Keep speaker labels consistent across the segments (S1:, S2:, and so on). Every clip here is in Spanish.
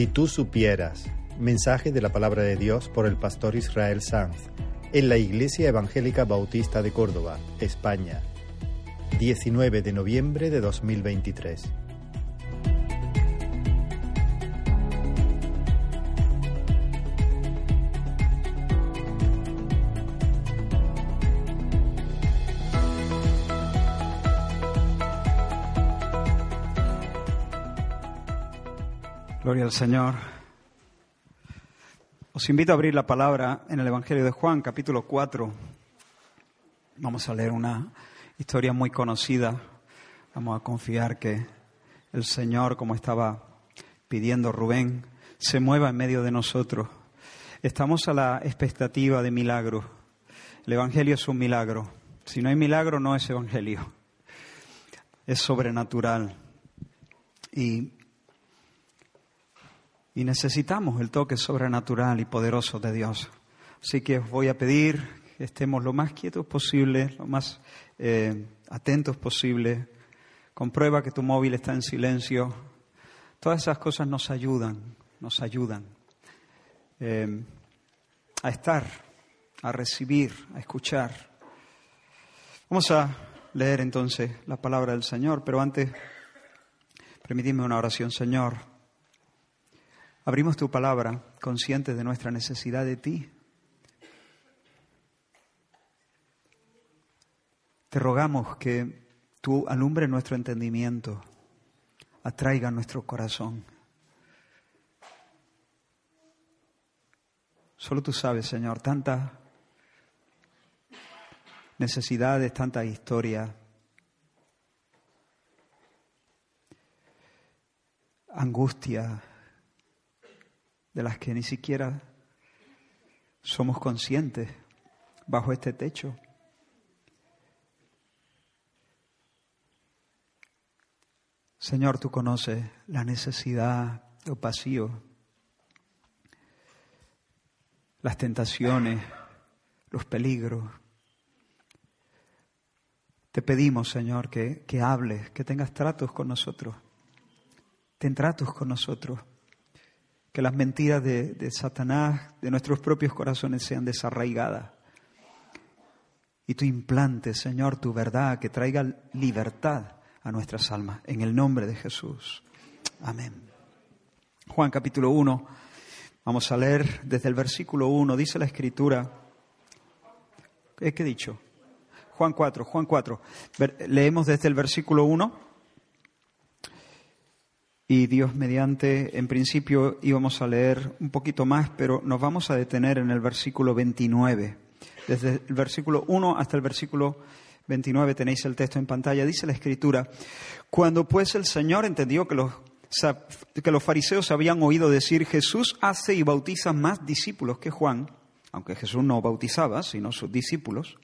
S1: Si tú supieras, mensaje de la palabra de Dios por el pastor Israel Sanz en la Iglesia Evangélica Bautista de Córdoba, España, 19 de noviembre de 2023.
S2: Gloria al Señor. Os invito a abrir la palabra en el Evangelio de Juan, capítulo 4. Vamos a leer una historia muy conocida. Vamos a confiar que el Señor, como estaba pidiendo Rubén, se mueva en medio de nosotros. Estamos a la expectativa de milagros. El Evangelio es un milagro. Si no hay milagro, no es Evangelio. Es sobrenatural. Y y necesitamos el toque sobrenatural y poderoso de Dios. Así que os voy a pedir que estemos lo más quietos posible, lo más eh, atentos posible. Comprueba que tu móvil está en silencio. Todas esas cosas nos ayudan, nos ayudan eh, a estar, a recibir, a escuchar. Vamos a leer entonces la palabra del Señor, pero antes, permitidme una oración, Señor. Abrimos tu palabra conscientes de nuestra necesidad de ti. Te rogamos que tú alumbre nuestro entendimiento, atraiga nuestro corazón. Solo tú sabes, Señor, tantas necesidades, tanta historia, angustia, de las que ni siquiera somos conscientes bajo este techo. Señor, tú conoces la necesidad, el vacío, las tentaciones, los peligros. Te pedimos, Señor, que, que hables, que tengas tratos con nosotros. Ten tratos con nosotros que las mentiras de, Satanás, de nuestros propios corazones, sean desarraigadas. Y tú implantes, Señor, tu verdad, que traiga libertad a nuestras almas, en el nombre de Jesús. Amén. Juan capítulo 1, vamos a leer desde el versículo 1, dice la escritura, ¿qué he dicho? Juan 4, Juan 4, leemos desde el versículo 1 y Dios mediante, en principio íbamos a leer un poquito más, pero nos vamos a detener en el versículo 29. Desde el versículo 1 hasta el versículo 29 tenéis el texto en pantalla. Dice la escritura, cuando pues el Señor entendió que los, que los fariseos habían oído decir, Jesús hace y bautiza más discípulos que Juan, aunque Jesús no bautizaba, sino sus discípulos,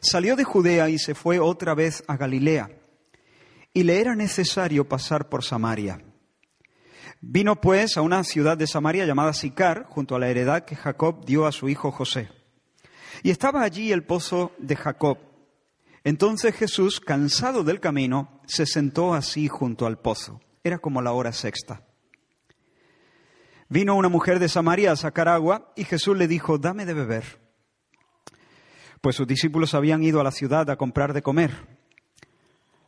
S2: salió de Judea y se fue otra vez a Galilea y le era necesario pasar por Samaria. Vino pues a una ciudad de Samaria llamada Sicar, junto a la heredad que Jacob dio a su hijo José. Y estaba allí el pozo de Jacob. Entonces Jesús, cansado del camino, se sentó así junto al pozo. Era como la hora sexta. Vino una mujer de Samaria a sacar agua y Jesús le dijo, dame de beber. Pues sus discípulos habían ido a la ciudad a comprar de comer.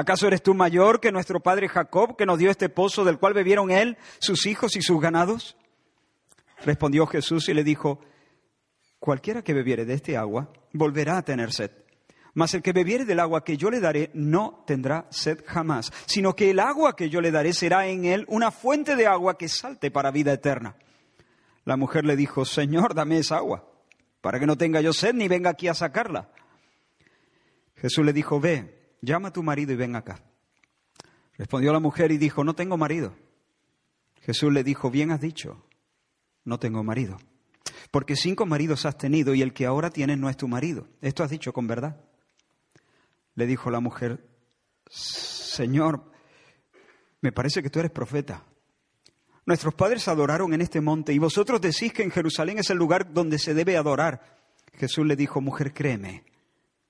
S2: ¿Acaso eres tú mayor que nuestro padre Jacob, que nos dio este pozo del cual bebieron él, sus hijos y sus ganados? Respondió Jesús y le dijo, cualquiera que bebiere de este agua volverá a tener sed. Mas el que bebiere del agua que yo le daré no tendrá sed jamás, sino que el agua que yo le daré será en él una fuente de agua que salte para vida eterna. La mujer le dijo, Señor, dame esa agua, para que no tenga yo sed ni venga aquí a sacarla. Jesús le dijo, ve llama a tu marido y ven acá. Respondió la mujer y dijo, no tengo marido. Jesús le dijo, bien has dicho, no tengo marido. Porque cinco maridos has tenido y el que ahora tienes no es tu marido. Esto has dicho con verdad. Le dijo la mujer, Señor, me parece que tú eres profeta. Nuestros padres adoraron en este monte y vosotros decís que en Jerusalén es el lugar donde se debe adorar. Jesús le dijo, mujer, créeme,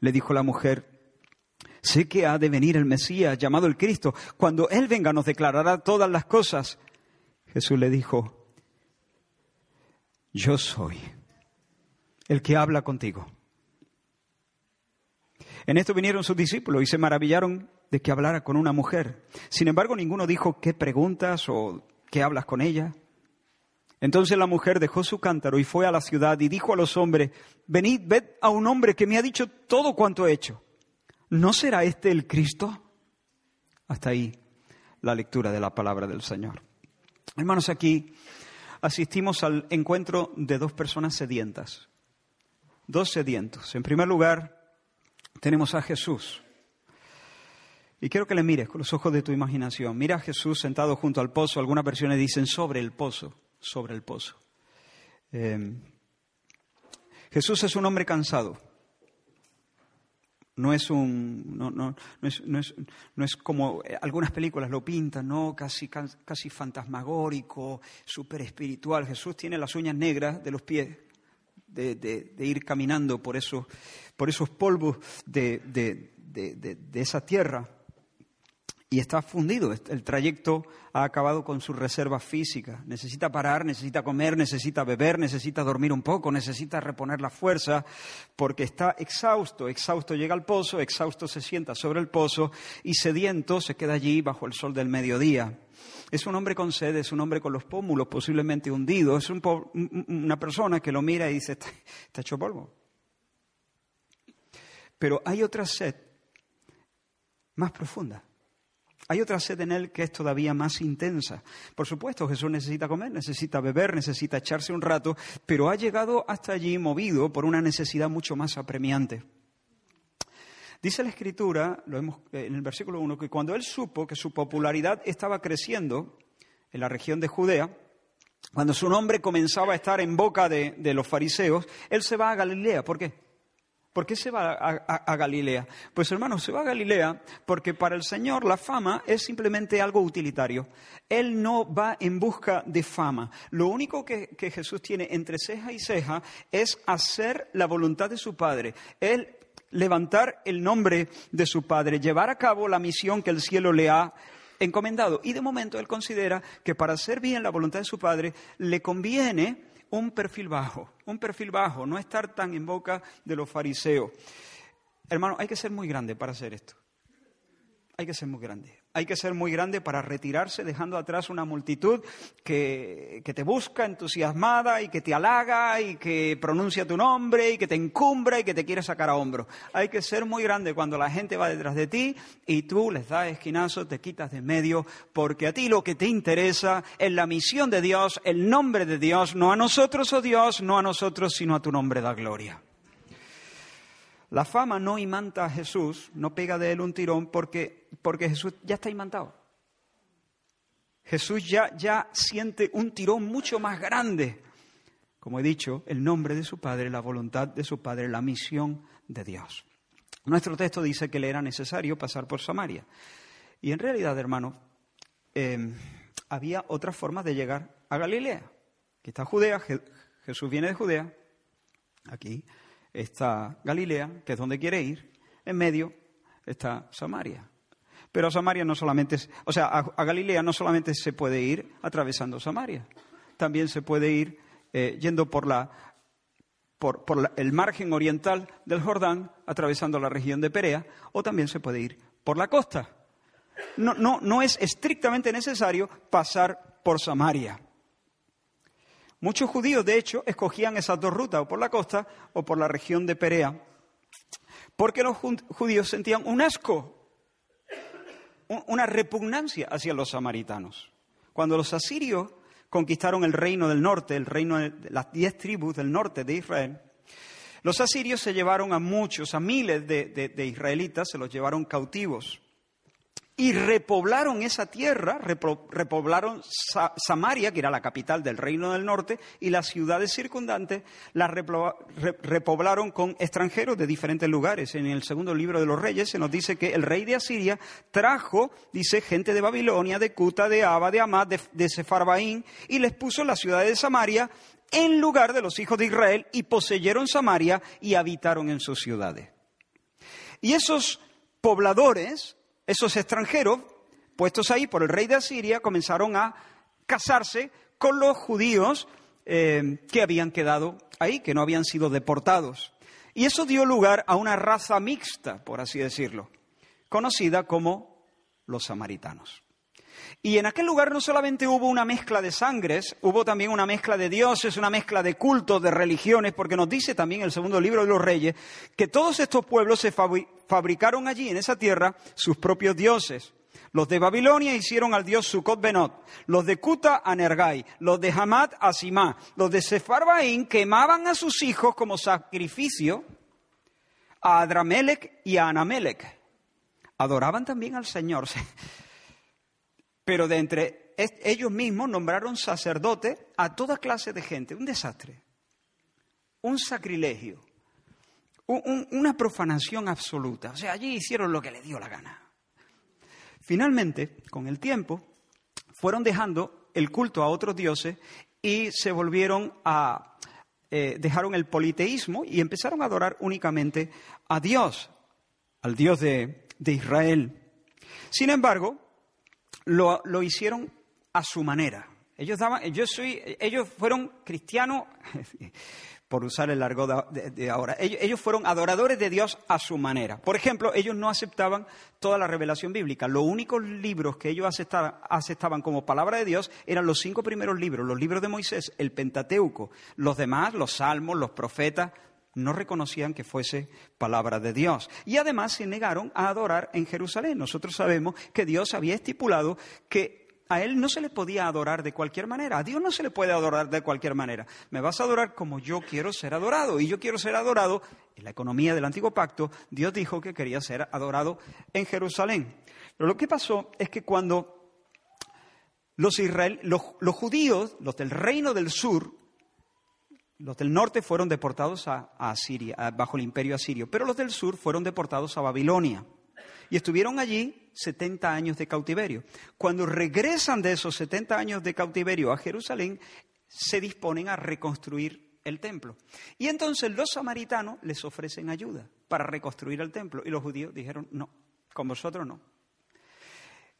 S2: Le dijo la mujer, sé que ha de venir el Mesías llamado el Cristo. Cuando Él venga nos declarará todas las cosas. Jesús le dijo, yo soy el que habla contigo. En esto vinieron sus discípulos y se maravillaron de que hablara con una mujer. Sin embargo, ninguno dijo qué preguntas o qué hablas con ella. Entonces la mujer dejó su cántaro y fue a la ciudad y dijo a los hombres, venid, ved a un hombre que me ha dicho todo cuanto he hecho. ¿No será este el Cristo? Hasta ahí la lectura de la palabra del Señor. Hermanos, aquí asistimos al encuentro de dos personas sedientas, dos sedientos. En primer lugar, tenemos a Jesús. Y quiero que le mires con los ojos de tu imaginación. Mira a Jesús sentado junto al pozo. Algunas versiones dicen sobre el pozo, sobre el pozo. Em, Jesús es un hombre cansado. No es un, no, no, no, es, no, es, no es, como algunas películas lo pintan, ¿no? Casi, casi fantasmagórico, súper espiritual. Jesús tiene las uñas negras de los pies de, ir caminando por esos, por esos polvos de, de esa tierra y está fundido. El trayecto ha acabado con su reserva física. Necesita parar, necesita comer, necesita beber, necesita dormir un poco, necesita reponer la fuerza, porque está exhausto. Exhausto llega al pozo, exhausto se sienta sobre el pozo y sediento se queda allí bajo el sol del mediodía. Es un hombre con sed, es un hombre con los pómulos posiblemente hundidos, es una persona que lo mira y dice, está hecho polvo. Pero hay otra sed más profunda. Hay otra sed en él que es todavía más intensa. Por supuesto, Jesús necesita comer, necesita beber, necesita echarse un rato, pero ha llegado hasta allí movido por una necesidad mucho más apremiante. Dice la Escritura, lo vemos eh, en el versículo 1, que cuando él supo que su popularidad estaba creciendo en la región de Judea, cuando su nombre comenzaba a estar en boca de, de los fariseos, él se va a Galilea. ¿Por qué? ¿Por qué se va a, Galilea? Pues hermano, se va a Galilea porque para el Señor la fama es simplemente algo utilitario. Él no va en busca de fama. Lo único que, que Jesús tiene entre ceja y ceja es hacer la voluntad de su Padre. Él levantar el nombre de su Padre, llevar a cabo la misión que el cielo le ha encomendado. Y de momento él considera que para hacer bien la voluntad de su Padre le conviene un perfil bajo, un perfil bajo, no estar tan en boca de los fariseos. Hermano, hay que ser muy grande para hacer esto. Hay que ser muy grande. Hay que ser muy grande para retirarse dejando atrás una multitud que, te busca entusiasmada y que te halaga y que pronuncia tu nombre y que te encumbra y que te quiere sacar a hombro. Hay que ser muy grande cuando la gente va detrás de ti y tú les das esquinazo, te quitas de medio, porque a ti lo que te interesa es la misión de Dios, el nombre de Dios, no a nosotros, oh Dios, no a nosotros, sino a tu nombre da gloria. La fama no imanta a Jesús, no pega de él un tirón porque, porque Jesús ya está imantado. Jesús ya, ya siente un tirón mucho más grande. Como he dicho, el nombre de su Padre, la voluntad de su Padre, la misión de Dios. Nuestro texto dice que le era necesario pasar por Samaria. Y en realidad, hermano, em, había otras formas de llegar a Galilea. Aquí está Judea, Jesús viene de Judea, aquí está Galilea, que es donde quiere ir, en medio está Samaria. Pero a Samaria no solamente, o sea, a, Galilea no solamente se puede ir atravesando Samaria, también se puede ir eh, yendo por, la, por, el margen oriental del Jordán, atravesando la región de Perea, o también se puede ir por la costa. No, no, no es estrictamente necesario pasar por Samaria. Muchos judíos, de hecho, escogían esas dos rutas, o por la costa o por la región de Perea, porque los judíos sentían un asco, una repugnancia hacia los samaritanos. Cuando los asirios conquistaron el reino del norte, el reino de las diez tribus del norte de Israel, los asirios se llevaron a muchos, a miles de, israelitas, se los llevaron cautivos y repoblaron esa tierra, repoblaron Samaria, que era la capital del reino del norte, y las ciudades circundantes las repoblaron con extranjeros de diferentes lugares. En el segundo libro de los reyes se nos dice que el rey de Asiria trajo, dice, gente de Babilonia, de Cuta, de Aba, de Amad, de, de Sefarbaín, y les puso la ciudad de Samaria en lugar de los hijos de Israel, y poseyeron Samaria y habitaron en sus ciudades. Y esos pobladores esos extranjeros, puestos ahí por el rey de Asiria, comenzaron a casarse con los judíos eh, que habían quedado ahí, que no habían sido deportados. Y eso dio lugar a una raza mixta, por así decirlo, conocida como los samaritanos. Y en aquel lugar no solamente hubo una mezcla de sangres, hubo también una mezcla de dioses, una mezcla de cultos, de religiones, porque nos dice también el segundo libro de los reyes que todos estos pueblos se fabricaron allí en esa tierra sus propios dioses. Los de Babilonia hicieron al dios Sukkot Benot, los de Kuta a Nergai, los de Hamad a Simá, los de Sefarbaín quemaban a sus hijos como sacrificio a Adramelech y a Anamelech. Adoraban también al Señor. pero de entre ellos mismos nombraron sacerdote a toda clase de gente. Un desastre, un sacrilegio, una profanación absoluta. O sea, allí hicieron lo que les dio la gana. Finalmente, con el tiempo, fueron dejando el culto a otros dioses y se volvieron a... Eh, dejaron el politeísmo y empezaron a adorar únicamente a Dios, al Dios de, de Israel. Sin embargo, lo, hicieron a su manera. Ellos, daban, yo soy, ellos fueron cristianos, por usar el largo de, ahora, ellos, fueron adoradores de Dios a su manera. Por ejemplo, ellos no aceptaban toda la revelación bíblica. Los únicos libros que ellos aceptaban como palabra de Dios eran los cinco primeros libros, los libros de Moisés, el Pentateuco. Los demás, los salmos, los profetas, no reconocían que fuese palabra de Dios. Y además se negaron a adorar en Jerusalén. Nosotros sabemos que Dios había estipulado que a Él no se le podía adorar de cualquier manera. A Dios no se le puede adorar de cualquier manera. Me vas a adorar como yo quiero ser adorado. Y yo quiero ser adorado en la economía del antiguo pacto. Dios dijo que quería ser adorado en Jerusalén. Pero lo que pasó es que cuando los, los judíos, los del reino del sur, los del norte fueron deportados a, Asiria, bajo el imperio asirio, pero los del sur fueron deportados a Babilonia. Y estuvieron allí 70 años de cautiverio. Cuando regresan de esos 70 años de cautiverio a Jerusalén, se disponen a reconstruir el templo. Y entonces los samaritanos les ofrecen ayuda para reconstruir el templo. Y los judíos dijeron, no, con vosotros no.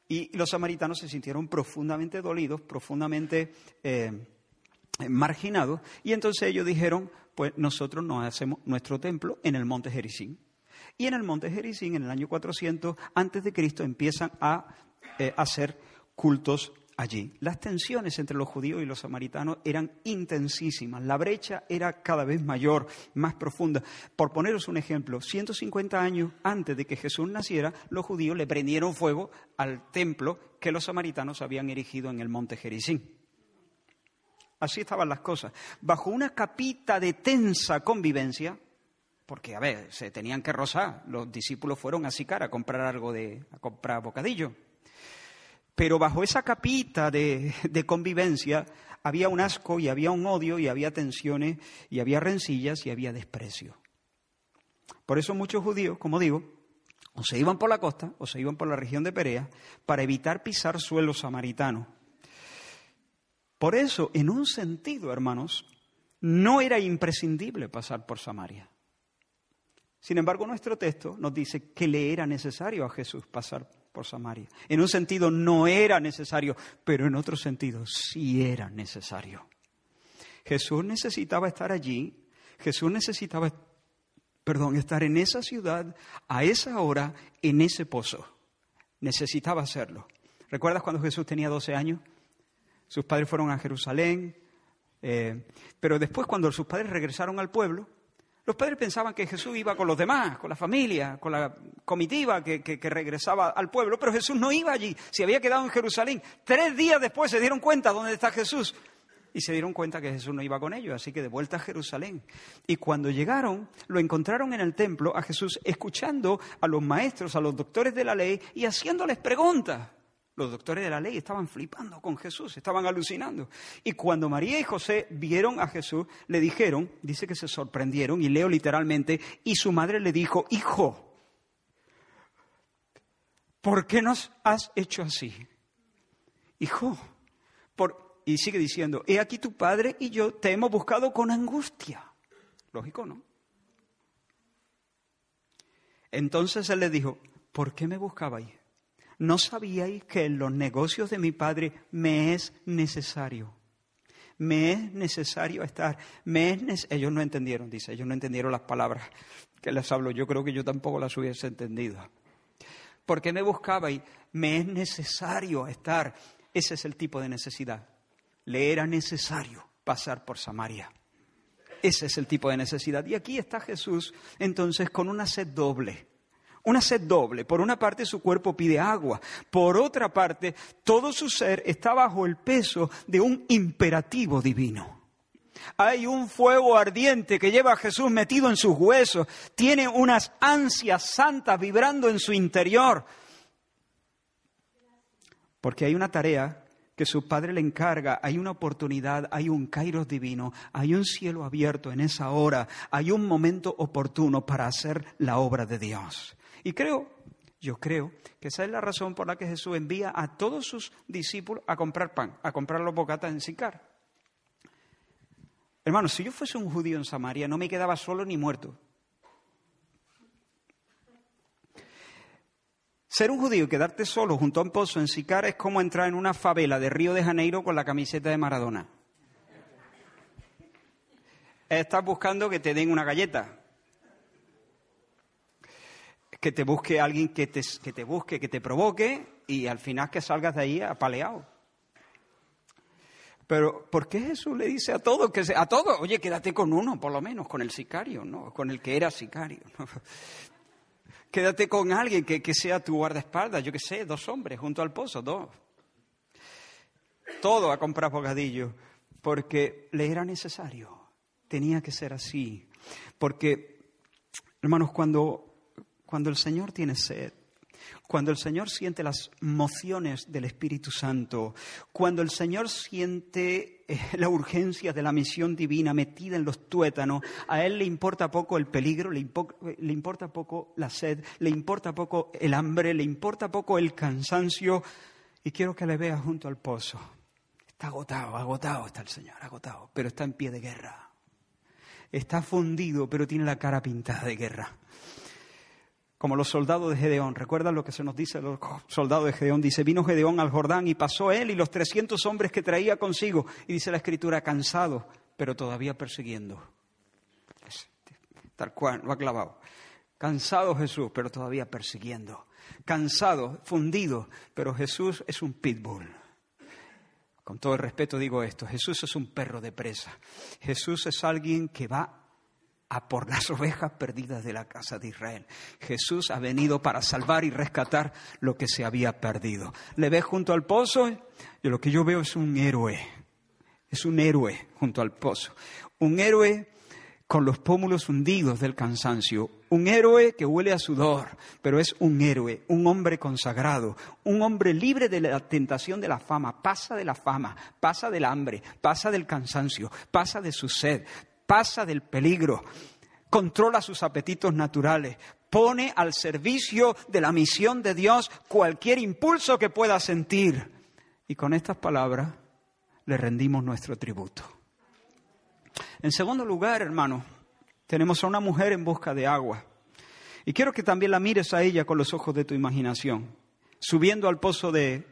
S2: Y los samaritanos se sintieron profundamente dolidos, profundamente... Eh, marginados, y entonces ellos dijeron, pues nosotros nos hacemos nuestro templo en el monte Jericín. Y en el monte Jericín, en el año 400 antes de Cristo, empiezan a eh, hacer cultos allí. Las tensiones entre los judíos y los samaritanos eran intensísimas, la brecha era cada vez mayor, más profunda. Por poneros un ejemplo, 150 años antes de que Jesús naciera, los judíos le prendieron fuego al templo que los samaritanos habían erigido en el monte Jericín. Así estaban las cosas. Bajo una capita de tensa convivencia, porque, a ver, se tenían que rozar. Los discípulos fueron a Sicar a comprar algo de, a comprar bocadillo. Pero bajo esa capita de, de convivencia había un asco y había un odio y había tensiones y había rencillas y había desprecio. Por eso muchos judíos, como digo, o se iban por la costa o se iban por la región de Perea para evitar pisar suelo samaritano por eso, en un sentido, hermanos, no era imprescindible pasar por Samaria. Sin embargo, nuestro texto nos dice que le era necesario a Jesús pasar por Samaria. En un sentido no era necesario, pero en otro sentido sí era necesario. Jesús necesitaba estar allí, Jesús necesitaba, perdón, estar en esa ciudad, a esa hora, en ese pozo. Necesitaba hacerlo. ¿Recuerdas cuando Jesús tenía 12 años? Sus padres fueron a Jerusalén, Eh, pero después, cuando sus padres regresaron al pueblo, los padres pensaban que Jesús iba con los demás, con la familia, con la comitiva que, que, regresaba al pueblo, pero Jesús no iba allí, se había quedado en Jerusalén. Tres días después se dieron cuenta dónde está Jesús y se dieron cuenta que Jesús no iba con ellos, así que de vuelta a Jerusalén. Y cuando llegaron, lo encontraron en el templo a Jesús escuchando a los maestros, a los doctores de la ley y haciéndoles preguntas. Los doctores de la ley estaban flipando con Jesús, estaban alucinando. Y cuando María y José vieron a Jesús, le dijeron, dice que se sorprendieron, y leo literalmente, y su madre le dijo, hijo, ¿por qué nos has hecho así? Hijo, por, y sigue diciendo, he aquí tu padre y yo te hemos buscado con angustia. Lógico, ¿no? Entonces él le dijo, ¿por qué me buscabais? ¿No sabíais que en los negocios de mi padre me es necesario? Me es necesario estar. Me es ellos no entendieron, dice, ellos no entendieron las palabras que les hablo. Yo creo que yo tampoco las hubiese entendido. ¿Por qué me buscabais? Me es necesario estar. Ese es el tipo de necesidad le era necesario pasar por Samaria. Ese es el tipo de necesidad. Y aquí está Jesús entonces con una sed doble. Una sed doble. Por una parte su cuerpo pide agua. Por otra parte, todo su ser está bajo el peso de un imperativo divino. Hay un fuego ardiente que lleva a Jesús metido en sus huesos. Tiene unas ansias santas vibrando en su interior. Porque hay una tarea que su Padre le encarga, hay una oportunidad, hay un kairos divino, hay un cielo abierto en esa hora, hay un momento oportuno para hacer la obra de Dios. Y creo, yo creo que esa es la razón por la que Jesús envía a todos sus discípulos a comprar pan, a comprar los bocatas en Sicar. Hermano, si yo fuese un judío en Samaria, no me quedaba solo ni muerto. Ser un judío y quedarte solo junto a un pozo en Sicar es como entrar en una favela de Río de Janeiro con la camiseta de Maradona. Estás buscando que te den una galleta. Que te busque alguien que te, que te busque, que te provoque y al final que salgas de ahí apaleado. Pero ¿por qué Jesús le dice a todos que a todos, oye, quédate con uno, por lo menos, con el sicario, ¿no? Con el que era sicario. Quédate con alguien que, sea tu guardaespaldas, yo qué sé, dos hombres junto al pozo, dos. Todo a comprar bocadillo, porque le era necesario. Tenía que ser así. Porque, hermanos, cuando, cuando el Señor tiene sed, cuando el Señor siente las mociones del Espíritu Santo, cuando el Señor siente eh, la urgencia de la misión divina metida en los tuétanos, a Él le importa poco el peligro, le, le importa poco la sed, le importa poco el hambre, le importa poco el cansancio. Y quiero que le vea junto al pozo. Está agotado, agotado está el Señor, agotado, pero está en pie de guerra. Está fundido, pero tiene la cara pintada de guerra como los soldados de Gedeón. ¿Recuerdan lo que se nos dice los soldados de Gedeón? Dice, vino Gedeón al Jordán y pasó él y los 300 hombres que traía consigo. Y dice la escritura, cansado, pero todavía persiguiendo. Tal cual, lo ha clavado. Cansado Jesús, pero todavía persiguiendo. Cansado, fundido, pero Jesús es un pitbull. Con todo el respeto digo esto, Jesús es un perro de presa. Jesús es alguien que va a por las ovejas perdidas de la casa de Israel. Jesús ha venido para salvar y rescatar lo que se había perdido. ¿Le ves junto al pozo? Y lo que yo veo es un héroe. Es un héroe junto al pozo. Un héroe con los pómulos hundidos del cansancio. Un héroe que huele a sudor, pero es un héroe, un hombre consagrado, un hombre libre de la tentación de la fama. Pasa de la fama, pasa del hambre, pasa del cansancio, pasa de su sed, pasa del peligro, controla sus apetitos naturales, pone al servicio de la misión de Dios cualquier impulso que pueda sentir. Y con estas palabras le rendimos nuestro tributo. En segundo lugar, hermano, tenemos a una mujer en busca de agua. Y quiero que también la mires a ella con los ojos de tu imaginación, subiendo al pozo de,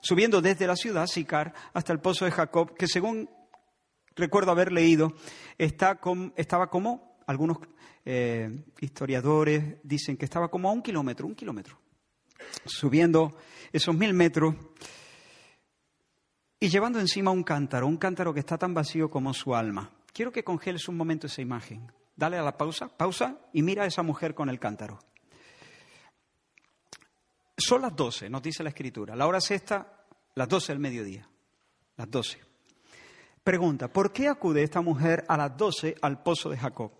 S2: subiendo desde la ciudad, Sicar, hasta el pozo de Jacob, que según recuerdo haber leído, está estaba como, algunos eh, historiadores dicen que estaba como a un kilómetro, un kilómetro, subiendo esos mil metros. y llevando encima un cántaro, un cántaro que está tan vacío como su alma. Quiero que congeles un momento esa imagen. Dale a la pausa, pausa y mira a esa mujer con el cántaro. Son las doce, nos dice la escritura. La hora sexta, las doce del mediodía. Las doce. Pregunta, ¿por qué acude esta mujer a las doce al pozo de Jacob?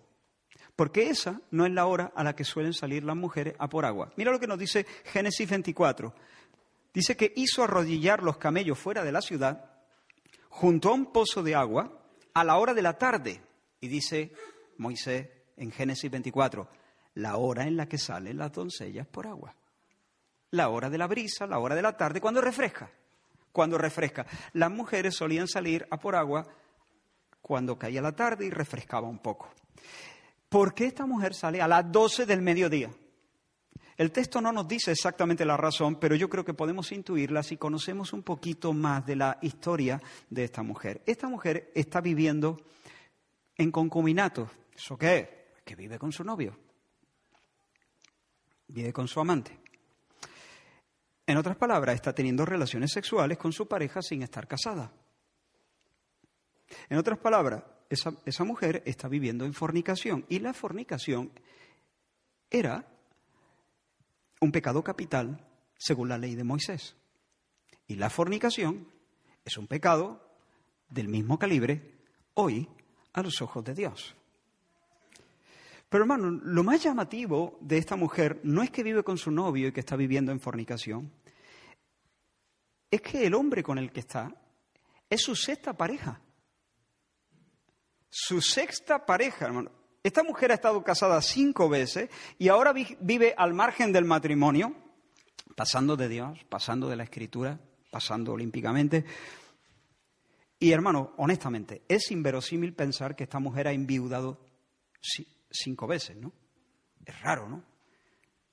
S2: Porque esa no es la hora a la que suelen salir las mujeres a por agua. Mira lo que nos dice Génesis 24. Dice que hizo arrodillar los camellos fuera de la ciudad, junto a un pozo de agua, a la hora de la tarde. Y dice Moisés en Génesis 24, la hora en la que salen las doncellas por agua. La hora de la brisa, la hora de la tarde, cuando refresca. Cuando refresca. Las mujeres solían salir a por agua cuando caía la tarde y refrescaba un poco. ¿Por qué esta mujer sale a las 12 del mediodía? El texto no nos dice exactamente la razón, pero yo creo que podemos intuirla si conocemos un poquito más de la historia de esta mujer. Esta mujer está viviendo en concubinato. ¿Eso qué? Que vive con su novio. Vive con su amante. Otras palabras, está teniendo relaciones sexuales con su pareja sin estar casada. En otras palabras, esa, esa mujer está viviendo en fornicación y la fornicación era un pecado capital según la ley de Moisés. Y la fornicación es un pecado del mismo calibre hoy a los ojos de Dios. Pero hermano, lo más llamativo de esta mujer no es que vive con su novio y que está viviendo en fornicación, es que el hombre con el que está es su sexta pareja. Su sexta pareja, hermano. Esta mujer ha estado casada cinco veces y ahora vive al margen del matrimonio, pasando de Dios, pasando de la escritura, pasando olímpicamente. Y hermano, honestamente, es inverosímil pensar que esta mujer ha enviudado cinco veces, ¿no? Es raro, ¿no?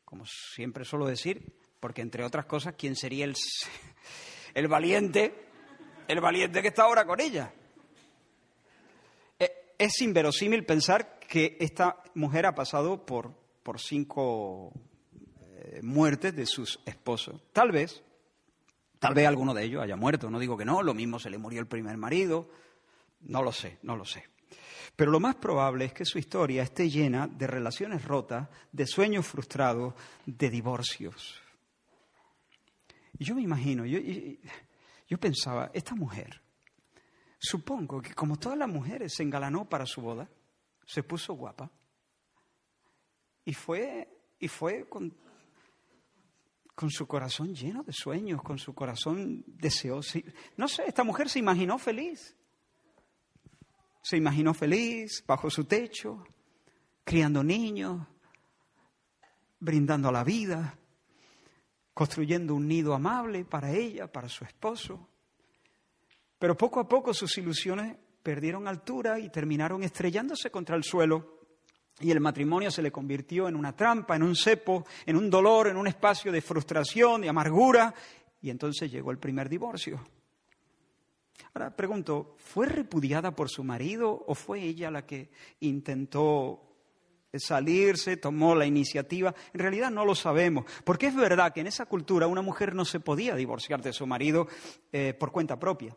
S2: Como siempre suelo decir, porque entre otras cosas, ¿quién sería el, el valiente, el valiente que está ahora con ella? E, es inverosímil pensar que esta mujer ha pasado por, por cinco eh, muertes de sus esposos. Tal vez, tal vez alguno de ellos haya muerto, no digo que no, lo mismo se le murió el primer marido, no lo sé, no lo sé. Pero lo más probable es que su historia esté llena de relaciones rotas, de sueños frustrados, de divorcios. Yo me imagino, yo, yo pensaba, esta mujer, supongo que como todas las mujeres se engalanó para su boda, se puso guapa y fue, y fue con, con su corazón lleno de sueños, con su corazón deseoso. No sé, esta mujer se imaginó feliz. Se imaginó feliz bajo su techo, criando niños, brindando la vida, construyendo un nido amable para ella, para su esposo. Pero poco a poco sus ilusiones perdieron altura y terminaron estrellándose contra el suelo. Y el matrimonio se le convirtió en una trampa, en un cepo, en un dolor, en un espacio de frustración, de amargura. Y entonces llegó el primer divorcio. Ahora pregunto, ¿fue repudiada por su marido o fue ella la que intentó salirse, tomó la iniciativa. En realidad no lo sabemos, porque es verdad que en esa cultura una mujer no se podía divorciar de su marido eh, por cuenta propia,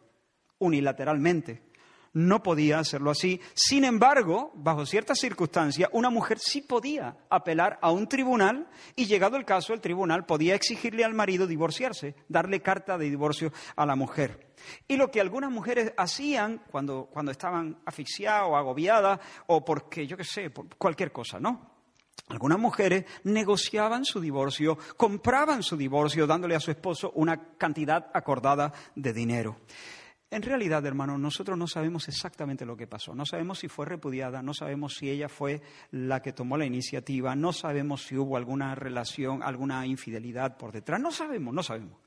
S2: unilateralmente no podía hacerlo así. Sin embargo, bajo ciertas circunstancias, una mujer sí podía apelar a un tribunal y llegado el caso, el tribunal podía exigirle al marido divorciarse, darle carta de divorcio a la mujer. Y lo que algunas mujeres hacían cuando, cuando estaban asfixiadas o agobiadas o porque, yo qué sé, por cualquier cosa, ¿no? Algunas mujeres negociaban su divorcio, compraban su divorcio dándole a su esposo una cantidad acordada de dinero. En realidad, hermano, nosotros no sabemos exactamente lo que pasó. No sabemos si fue repudiada, no sabemos si ella fue la que tomó la iniciativa, no sabemos si hubo alguna relación, alguna infidelidad por detrás. No sabemos, no sabemos.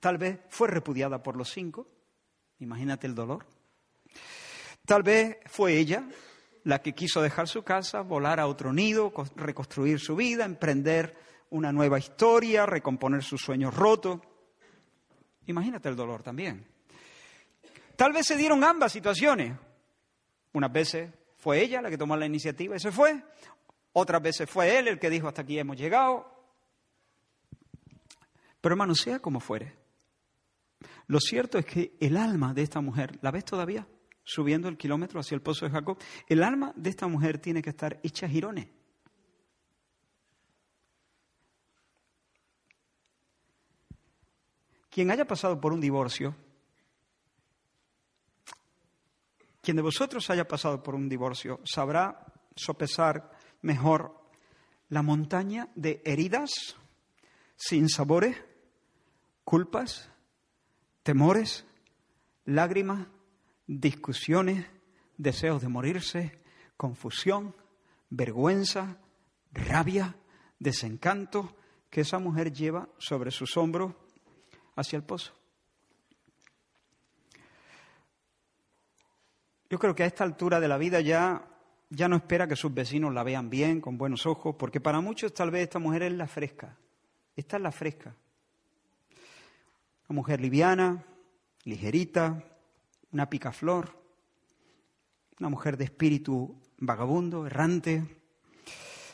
S2: Tal vez fue repudiada por los cinco. Imagínate el dolor. Tal vez fue ella la que quiso dejar su casa, volar a otro nido, reconstruir su vida, emprender una nueva historia, recomponer sus sueños rotos. Imagínate el dolor también. Tal vez se dieron ambas situaciones. Unas veces fue ella la que tomó la iniciativa y se fue. Otras veces fue él el que dijo hasta aquí hemos llegado. Pero hermano, sea como fuere, Lo cierto es que el alma de esta mujer, ¿la ves todavía? Subiendo el kilómetro hacia el pozo de Jacob. El alma de esta mujer tiene que estar hecha girones. Quien haya pasado por un divorcio, quien de vosotros haya pasado por un divorcio, sabrá sopesar mejor la montaña de heridas, sin sabores, culpas, temores, lágrimas, discusiones, deseos de morirse, confusión, vergüenza, rabia, desencanto que esa mujer lleva sobre sus hombros hacia el pozo. Yo creo que a esta altura de la vida ya, ya no espera que sus vecinos la vean bien, con buenos ojos, porque para muchos tal vez esta mujer es la fresca. Esta es la fresca. Una mujer liviana, ligerita, una picaflor, una mujer de espíritu vagabundo, errante,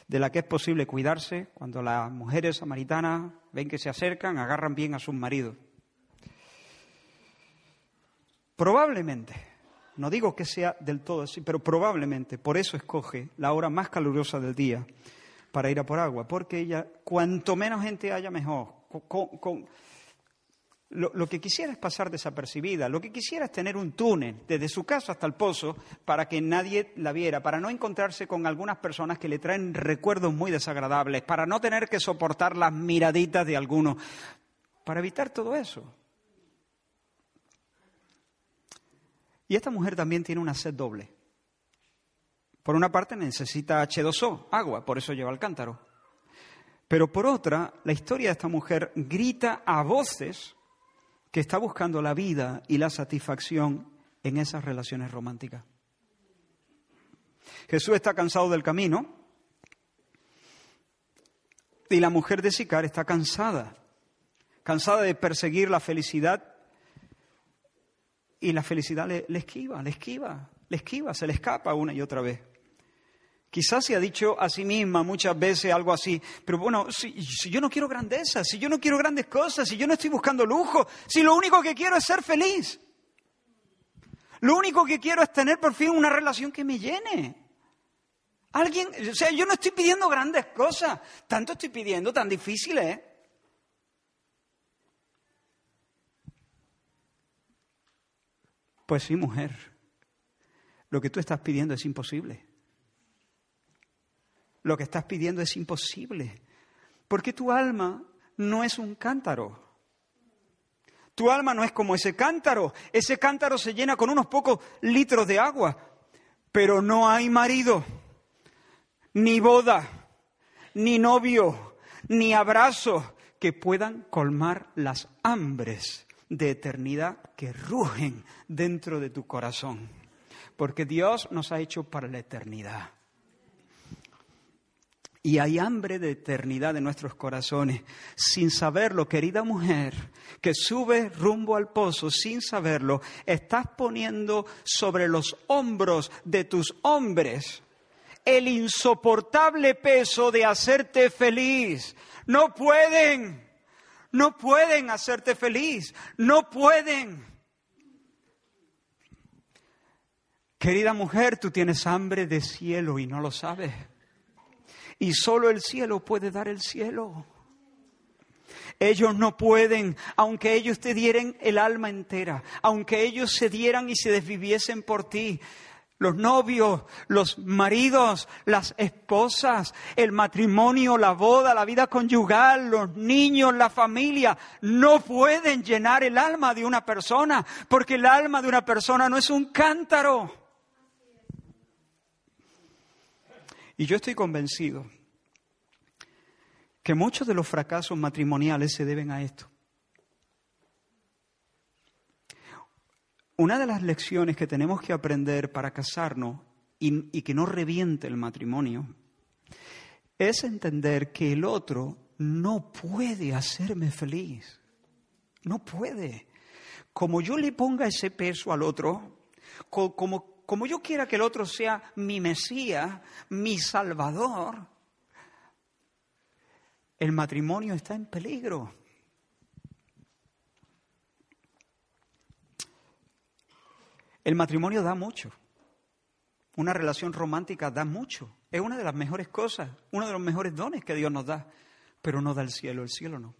S2: de la que es posible cuidarse cuando las mujeres samaritanas ven que se acercan, agarran bien a sus maridos. Probablemente, no digo que sea del todo así, pero probablemente por eso escoge la hora más calurosa del día para ir a por agua, porque ella, cuanto menos gente haya, mejor. lo, que quisiera es pasar desapercibida, lo que quisiera es tener un túnel desde su casa hasta el pozo para que nadie la viera, para no encontrarse con algunas personas que le traen recuerdos muy desagradables, para no tener que soportar las miraditas de algunos, para evitar todo eso. Y esta mujer también tiene una sed doble. Por una parte necesita H2O, agua, por eso lleva el cántaro. Pero por otra, la historia de esta mujer grita a voces que está buscando la vida y la satisfacción en esas relaciones románticas. Jesús está cansado del camino y la mujer de Sicar está cansada, cansada de perseguir la felicidad y la felicidad le, esquiva, le esquiva, le esquiva, se le escapa una y otra vez. Quizás se ha dicho a sí misma muchas veces algo así, pero bueno, si, si, yo no quiero grandeza, si yo no quiero grandes cosas, si yo no estoy buscando lujo, si lo único que quiero es ser feliz, lo único que quiero es tener por fin una relación que me llene. Alguien, o sea, yo no estoy pidiendo grandes cosas, tanto estoy pidiendo, tan difíciles. ¿eh? Pues sí, mujer, lo que tú estás pidiendo es imposible. Lo que estás pidiendo es imposible, porque tu alma no es un cántaro. Tu alma no es como ese cántaro. Ese cántaro se llena con unos pocos litros de agua, pero no hay marido, ni boda, ni novio, ni abrazo que puedan colmar las hambres de eternidad que rugen dentro de tu corazón, porque Dios nos ha hecho para la eternidad. Y hay hambre de eternidad en nuestros corazones. Sin saberlo, querida mujer, que sube rumbo al pozo, sin saberlo, estás poniendo sobre los hombros de tus hombres el insoportable peso de hacerte feliz. No pueden no pueden hacerte feliz, no pueden. Querida mujer, tú tienes hambre de cielo y no lo sabes. Y solo el cielo puede dar el cielo. Ellos no pueden, aunque ellos te dieran el alma entera, aunque ellos se dieran y se desviviesen por ti, los novios, los maridos, las esposas, el matrimonio, la boda, la vida conyugal, los niños, la familia, no pueden llenar el alma de una persona, porque el alma de una persona no es un cántaro. Y yo estoy convencido que muchos de los fracasos matrimoniales se deben a esto. Una de las lecciones que tenemos que aprender para casarnos y, que no reviente el matrimonio es entender que el otro no puede hacerme feliz. No puede. Como yo le ponga ese peso al otro, como, como yo quiera que el otro sea mi Mesías, mi Salvador, el matrimonio está en peligro. El matrimonio da mucho. Una relación romántica da mucho. Es una de las mejores cosas, uno de los mejores dones que Dios nos da. Pero no da el cielo, el cielo no.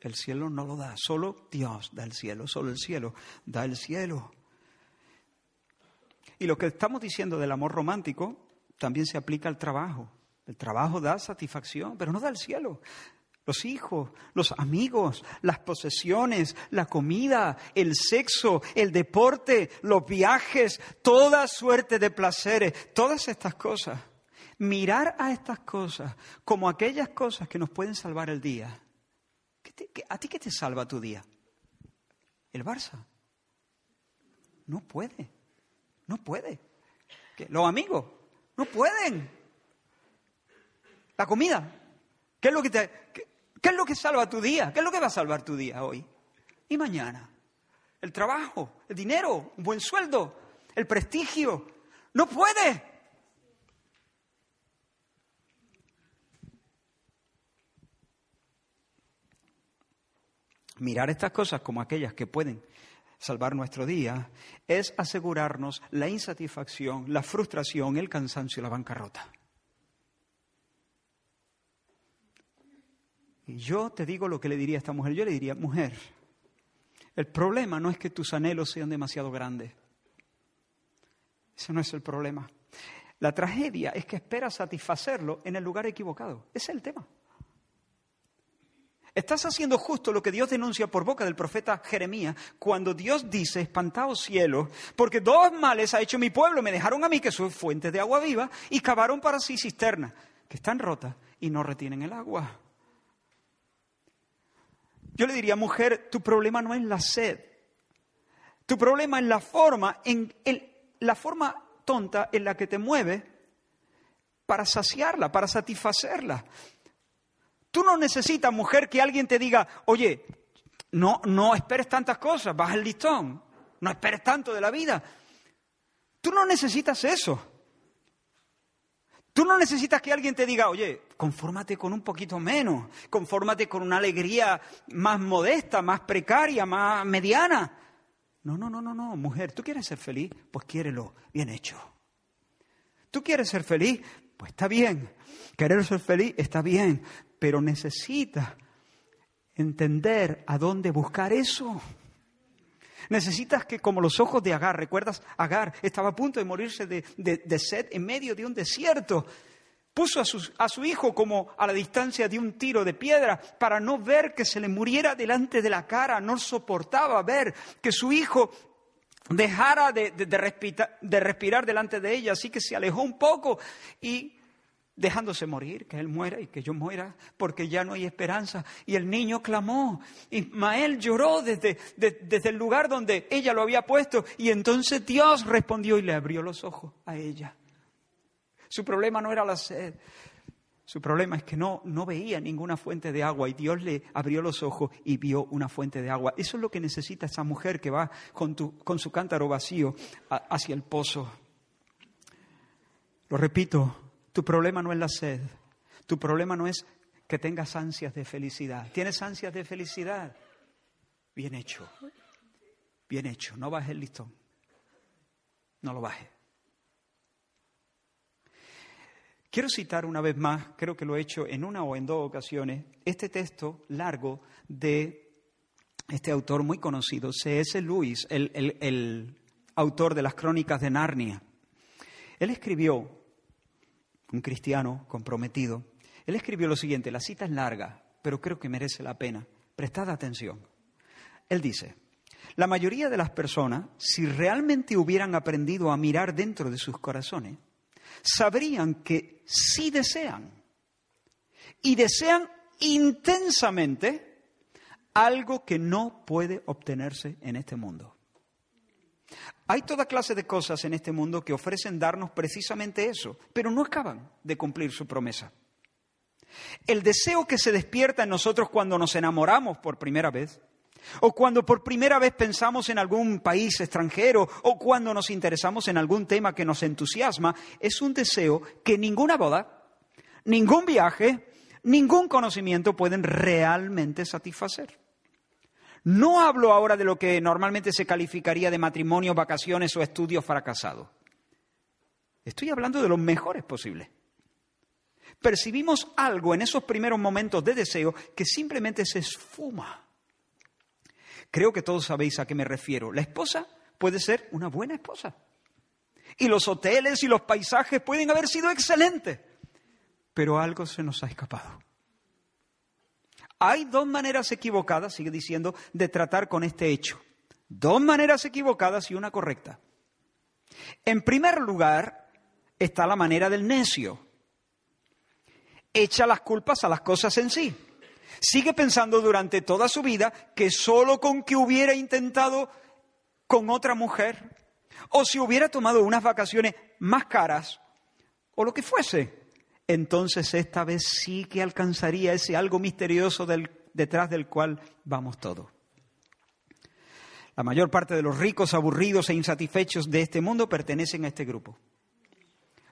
S2: El cielo no lo da, solo Dios da el cielo, solo el cielo da el cielo. Y lo que estamos diciendo del amor romántico también se aplica al trabajo. El trabajo da satisfacción, pero no da el cielo. Los hijos, los amigos, las posesiones, la comida, el sexo, el deporte, los viajes, toda suerte de placeres, todas estas cosas. Mirar a estas cosas como aquellas cosas que nos pueden salvar el día. ¿A ti qué te salva tu día? El Barça. No puede. No puede. Los amigos no pueden. La comida. ¿Qué es lo que te, qué es lo que salva tu día? ¿Qué es lo que va a salvar tu día hoy y mañana? El trabajo, el dinero, un buen sueldo, el prestigio. No puede. Mirar estas cosas como aquellas que pueden salvar nuestro día, es asegurarnos la insatisfacción, la frustración, el cansancio y la bancarrota. Y yo te digo lo que le diría a esta mujer. Yo le diría, mujer, el problema no es que tus anhelos sean demasiado grandes. Ese no es el problema. La tragedia es que esperas satisfacerlo en el lugar equivocado. Ese es el tema. Estás haciendo justo lo que Dios denuncia por boca del profeta Jeremías cuando Dios dice, espantaos cielos, porque dos males ha hecho mi pueblo, me dejaron a mí que soy fuente de agua viva y cavaron para sí cisternas que están rotas y no retienen el agua. Yo le diría, mujer, tu problema no es la sed, tu problema es la forma, en, la forma tonta en la que te mueves para saciarla, para satisfacerla. Tú no necesitas, mujer, que alguien te diga, oye, no, no esperes tantas cosas, baja el listón, no esperes tanto de la vida. Tú no necesitas eso. Tú no necesitas que alguien te diga, oye, confórmate con un poquito menos, confórmate con una alegría más modesta, más precaria, más mediana. No, no, no, no, no, mujer, ¿tú quieres ser feliz? Pues quiérelo, bien hecho. ¿Tú quieres ser feliz? Pues está bien. Querer ser feliz está bien, pero necesitas entender a dónde buscar eso. Necesitas que, como los ojos de Agar, ¿recuerdas? Agar estaba a punto de morirse de, de, sed en medio de un desierto. Puso a su, a su, hijo como a la distancia de un tiro de piedra para no ver que se le muriera delante de la cara. No soportaba ver que su hijo dejara de, de respirar delante de ella, así que se alejó un poco y dejándose morir, que él muera y que yo muera, porque ya no hay esperanza. Y el niño clamó, Ismael lloró desde, desde el lugar donde ella lo había puesto, y entonces Dios respondió y le abrió los ojos a ella. Su problema no era la sed, su problema es que no, no veía ninguna fuente de agua y Dios le abrió los ojos y vio una fuente de agua. Eso es lo que necesita esa mujer que va con, con su cántaro vacío hacia el pozo. Lo repito, tu problema no es la sed. Tu problema no es que tengas ansias de felicidad. ¿Tienes ansias de felicidad? Bien hecho. Bien hecho. No bajes el listón. No lo bajes. Quiero citar una vez más, creo que lo he hecho en una o en dos ocasiones, este texto largo de este autor muy conocido, C.S. Lewis, el, el autor de las crónicas de Narnia. Él escribió un cristiano comprometido, él escribió lo siguiente, la cita es larga, pero creo que merece la pena. Prestad atención. Él dice, la mayoría de las personas, si realmente hubieran aprendido a mirar dentro de sus corazones, sabrían que sí desean, y desean intensamente algo que no puede obtenerse en este mundo. Hay toda clase de cosas en este mundo que ofrecen darnos precisamente eso, pero no acaban de cumplir su promesa. El deseo que se despierta en nosotros cuando nos enamoramos por primera vez, o cuando por primera vez pensamos en algún país extranjero, o cuando nos interesamos en algún tema que nos entusiasma, es un deseo que ninguna boda, ningún viaje, ningún conocimiento pueden realmente satisfacer. No hablo ahora de lo que normalmente se calificaría de matrimonio, vacaciones o estudios fracasados. Estoy hablando de los mejores posibles. Percibimos algo en esos primeros momentos de deseo que simplemente se esfuma. Creo que todos sabéis a qué me refiero. La esposa puede ser una buena esposa. Y los hoteles y los paisajes pueden haber sido excelentes. Pero algo se nos ha escapado. Hay dos maneras equivocadas, sigue diciendo, de tratar con este hecho. Dos maneras equivocadas y una correcta. En primer lugar, está la manera del necio. Echa las culpas a las cosas en sí. Sigue pensando durante toda su vida que solo con que hubiera intentado con otra mujer, o si hubiera tomado unas vacaciones más caras, o lo que fuese, entonces esta vez sí que alcanzaría ese algo misterioso detrás del cual vamos todos. La mayor parte de los ricos, aburridos e insatisfechos de este mundo pertenecen a este grupo.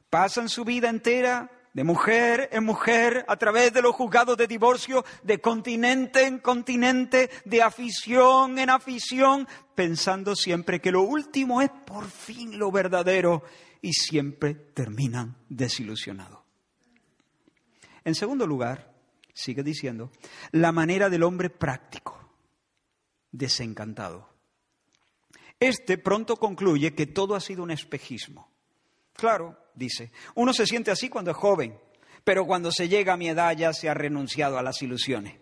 S2: Pasan su vida entera de mujer en mujer, a través de los juzgados de divorcio, de continente en continente, de afición en afición, pensando siempre que lo último es por fin lo verdadero y siempre terminan desilusionados. En segundo lugar, sigue diciendo, la manera del hombre práctico, desencantado. Este pronto concluye que todo ha sido un espejismo. Claro, dice, uno se siente así cuando es joven, pero cuando se llega a mi edad ya se ha renunciado a las ilusiones.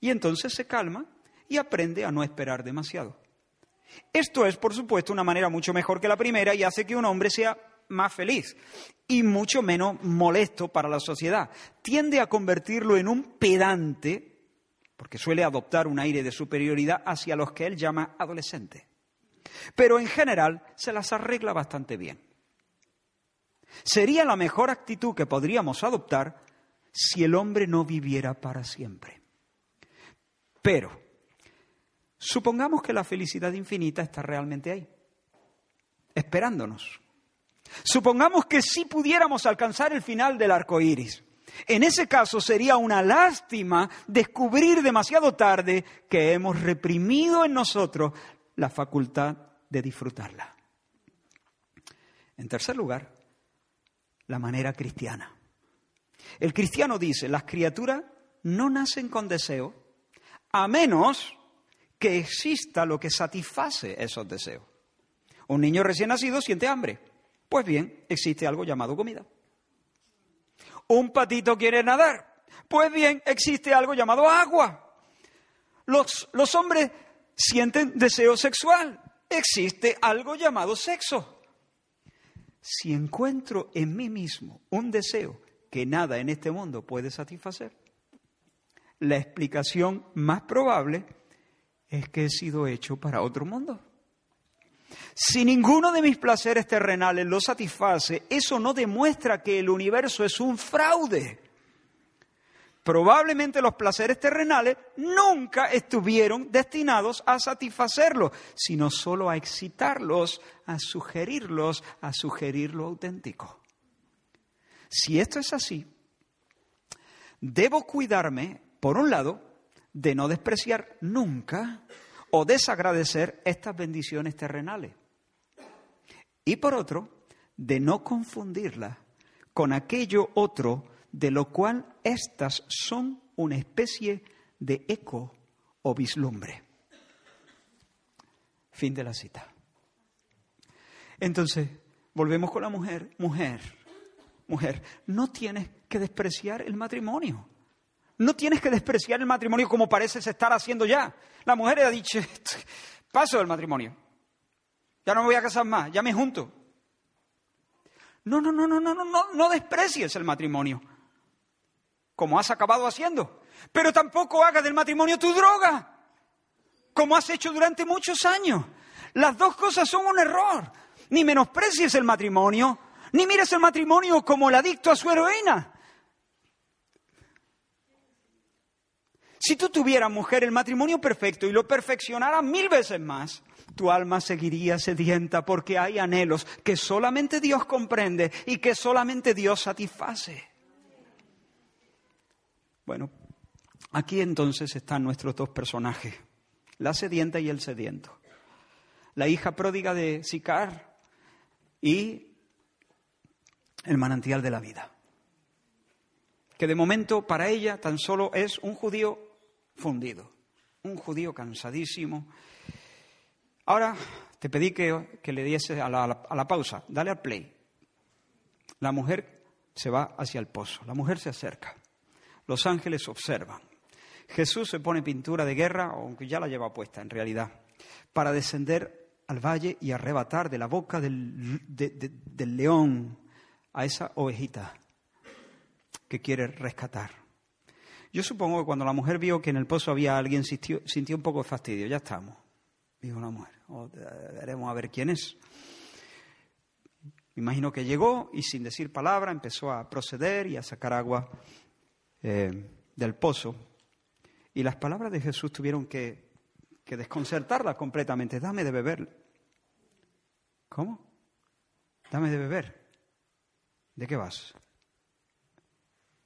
S2: Y entonces se calma y aprende a no esperar demasiado. Esto es, por supuesto, una manera mucho mejor que la primera y hace que un hombre sea más feliz y mucho menos molesto para la sociedad. Tiende a convertirlo en un pedante, porque suele adoptar un aire de superioridad hacia los que él llama adolescentes. Pero en general se las arregla bastante bien. Sería la mejor actitud que podríamos adoptar si el hombre no viviera para siempre. Pero, supongamos que la felicidad infinita está realmente ahí, esperándonos. Supongamos que sí pudiéramos alcanzar el final del arco iris. En ese caso sería una lástima descubrir demasiado tarde que hemos reprimido en nosotros la facultad de disfrutarla. En tercer lugar, la manera cristiana. El cristiano dice, las criaturas no nacen con deseo a menos que exista lo que satisface esos deseos. Un niño recién nacido siente hambre. Pues bien, existe algo llamado comida. Un patito quiere nadar. Pues bien, existe algo llamado agua. Los, los hombres sienten deseo sexual. Existe algo llamado sexo. Si encuentro en mí mismo un deseo que nada en este mundo puede satisfacer, la explicación más probable es que he sido hecho para otro mundo. Si ninguno de mis placeres terrenales lo satisface, eso no demuestra que el universo es un fraude. Probablemente los placeres terrenales nunca estuvieron destinados a satisfacerlo, sino solo a excitarlos, a sugerirlos, a sugerir lo auténtico. Si esto es así, debo cuidarme, por un lado, de no despreciar nunca o desagradecer estas bendiciones terrenales. Y por otro, de no confundirlas con aquello otro de lo cual éstas son una especie de eco o vislumbre. Fin de la cita. Entonces, volvemos con la mujer. Mujer, mujer, no tienes que despreciar el matrimonio. No tienes que despreciar el matrimonio como pareces estar haciendo ya. La mujer ha dicho, paso del matrimonio. Ya no me voy a casar más, ya me junto. No, no, no, no, no, no, no, no desprecies el matrimonio, como has acabado haciendo. Pero tampoco hagas del matrimonio tu droga, como has hecho durante muchos años. Las dos cosas son un error. Ni menosprecies el matrimonio, ni mires el matrimonio como el adicto a su heroína. Si tú tuvieras, mujer, el matrimonio perfecto y lo perfeccionaras mil veces más, tu alma seguiría sedienta porque hay anhelos que solamente Dios comprende y que solamente Dios satisface. Bueno, Aquí entonces están nuestros dos personajes, la sedienta y el sediento. La hija pródiga de Sicar y el manantial de la vida. Que de momento para ella tan solo es un judío fundido, un judío cansadísimo. Ahora te pedí que, le diese a la, a la pausa, dale al play. La mujer se va hacia el pozo, la mujer se acerca, los ángeles observan. Jesús se pone pintura de guerra, aunque ya la lleva puesta en realidad, para descender al valle y arrebatar de la boca del, del león a esa ovejita que quiere rescatar. Yo supongo que cuando la mujer vio que en el pozo había alguien, sintió, sintió un poco de fastidio. Ya estamos, dijo la mujer. Oh, veremos a ver quién es. Me imagino que llegó y sin decir palabra empezó a proceder y a sacar agua eh, del pozo. Y las palabras de Jesús tuvieron que, que desconcertarla completamente. Dame de beber. ¿Cómo? Dame de beber. ¿De qué vas?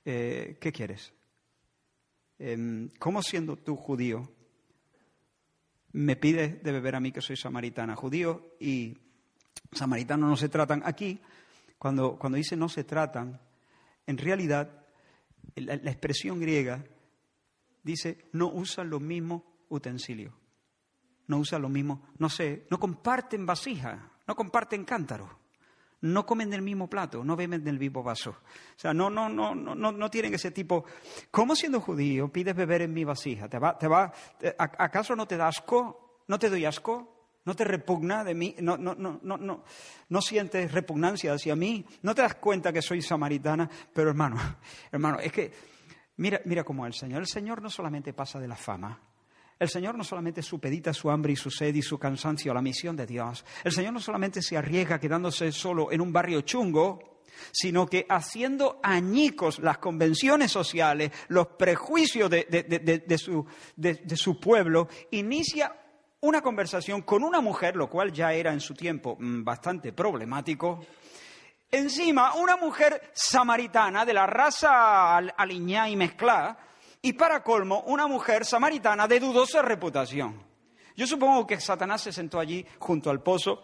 S2: Eh, ¿Qué quieres? Em, ¿Cómo siendo tú judío me pides de beber a mí que soy samaritana? Judío y samaritano no se tratan. Aquí, cuando, cuando dice no se tratan, en realidad la, expresión griega dice no usan los mismos utensilios, no usan los mismos, no sé, no comparten vasija, no comparten cántaros no comen del mismo plato, no beben del mismo vaso. O sea, no, no, no, no, no tienen ese tipo. ¿Cómo siendo judío pides beber en mi vasija? ¿Te va, te va, ¿Acaso no te da asco? ¿No te doy asco? ¿No te repugna de mí? ¿No, no, no, no, no, no sientes repugnancia hacia mí? ¿No te das cuenta que soy samaritana? Pero hermano, hermano, es que mira, mira cómo el Señor. El Señor no solamente pasa de la fama, el Señor no solamente supedita su hambre y su sed y su cansancio a la misión de Dios. El Señor no solamente se arriesga quedándose solo en un barrio chungo, sino que haciendo añicos las convenciones sociales, los prejuicios de, su, de su pueblo, inicia una conversación con una mujer, lo cual ya era en su tiempo mm, bastante problemático. Encima, una mujer samaritana de la raza aliñá y mezclada, y para colmo, una mujer samaritana de dudosa reputación. Yo supongo que Satanás se sentó allí junto al pozo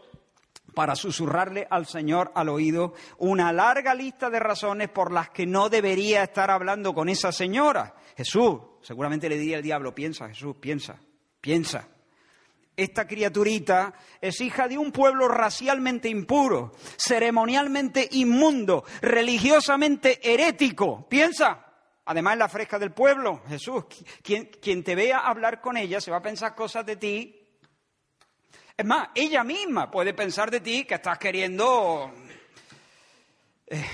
S2: para susurrarle al Señor al oído una larga lista de razones por las que no debería estar hablando con esa señora. Jesús, seguramente le diría al diablo, piensa, Jesús, piensa, piensa. Esta criaturita es hija de un pueblo racialmente impuro, ceremonialmente inmundo, religiosamente herético. Piensa, Además, la fresca del pueblo, Jesús, quien, quien te vea hablar con ella se va a pensar cosas de ti. Es más, ella misma puede pensar de ti que estás queriendo... Eh,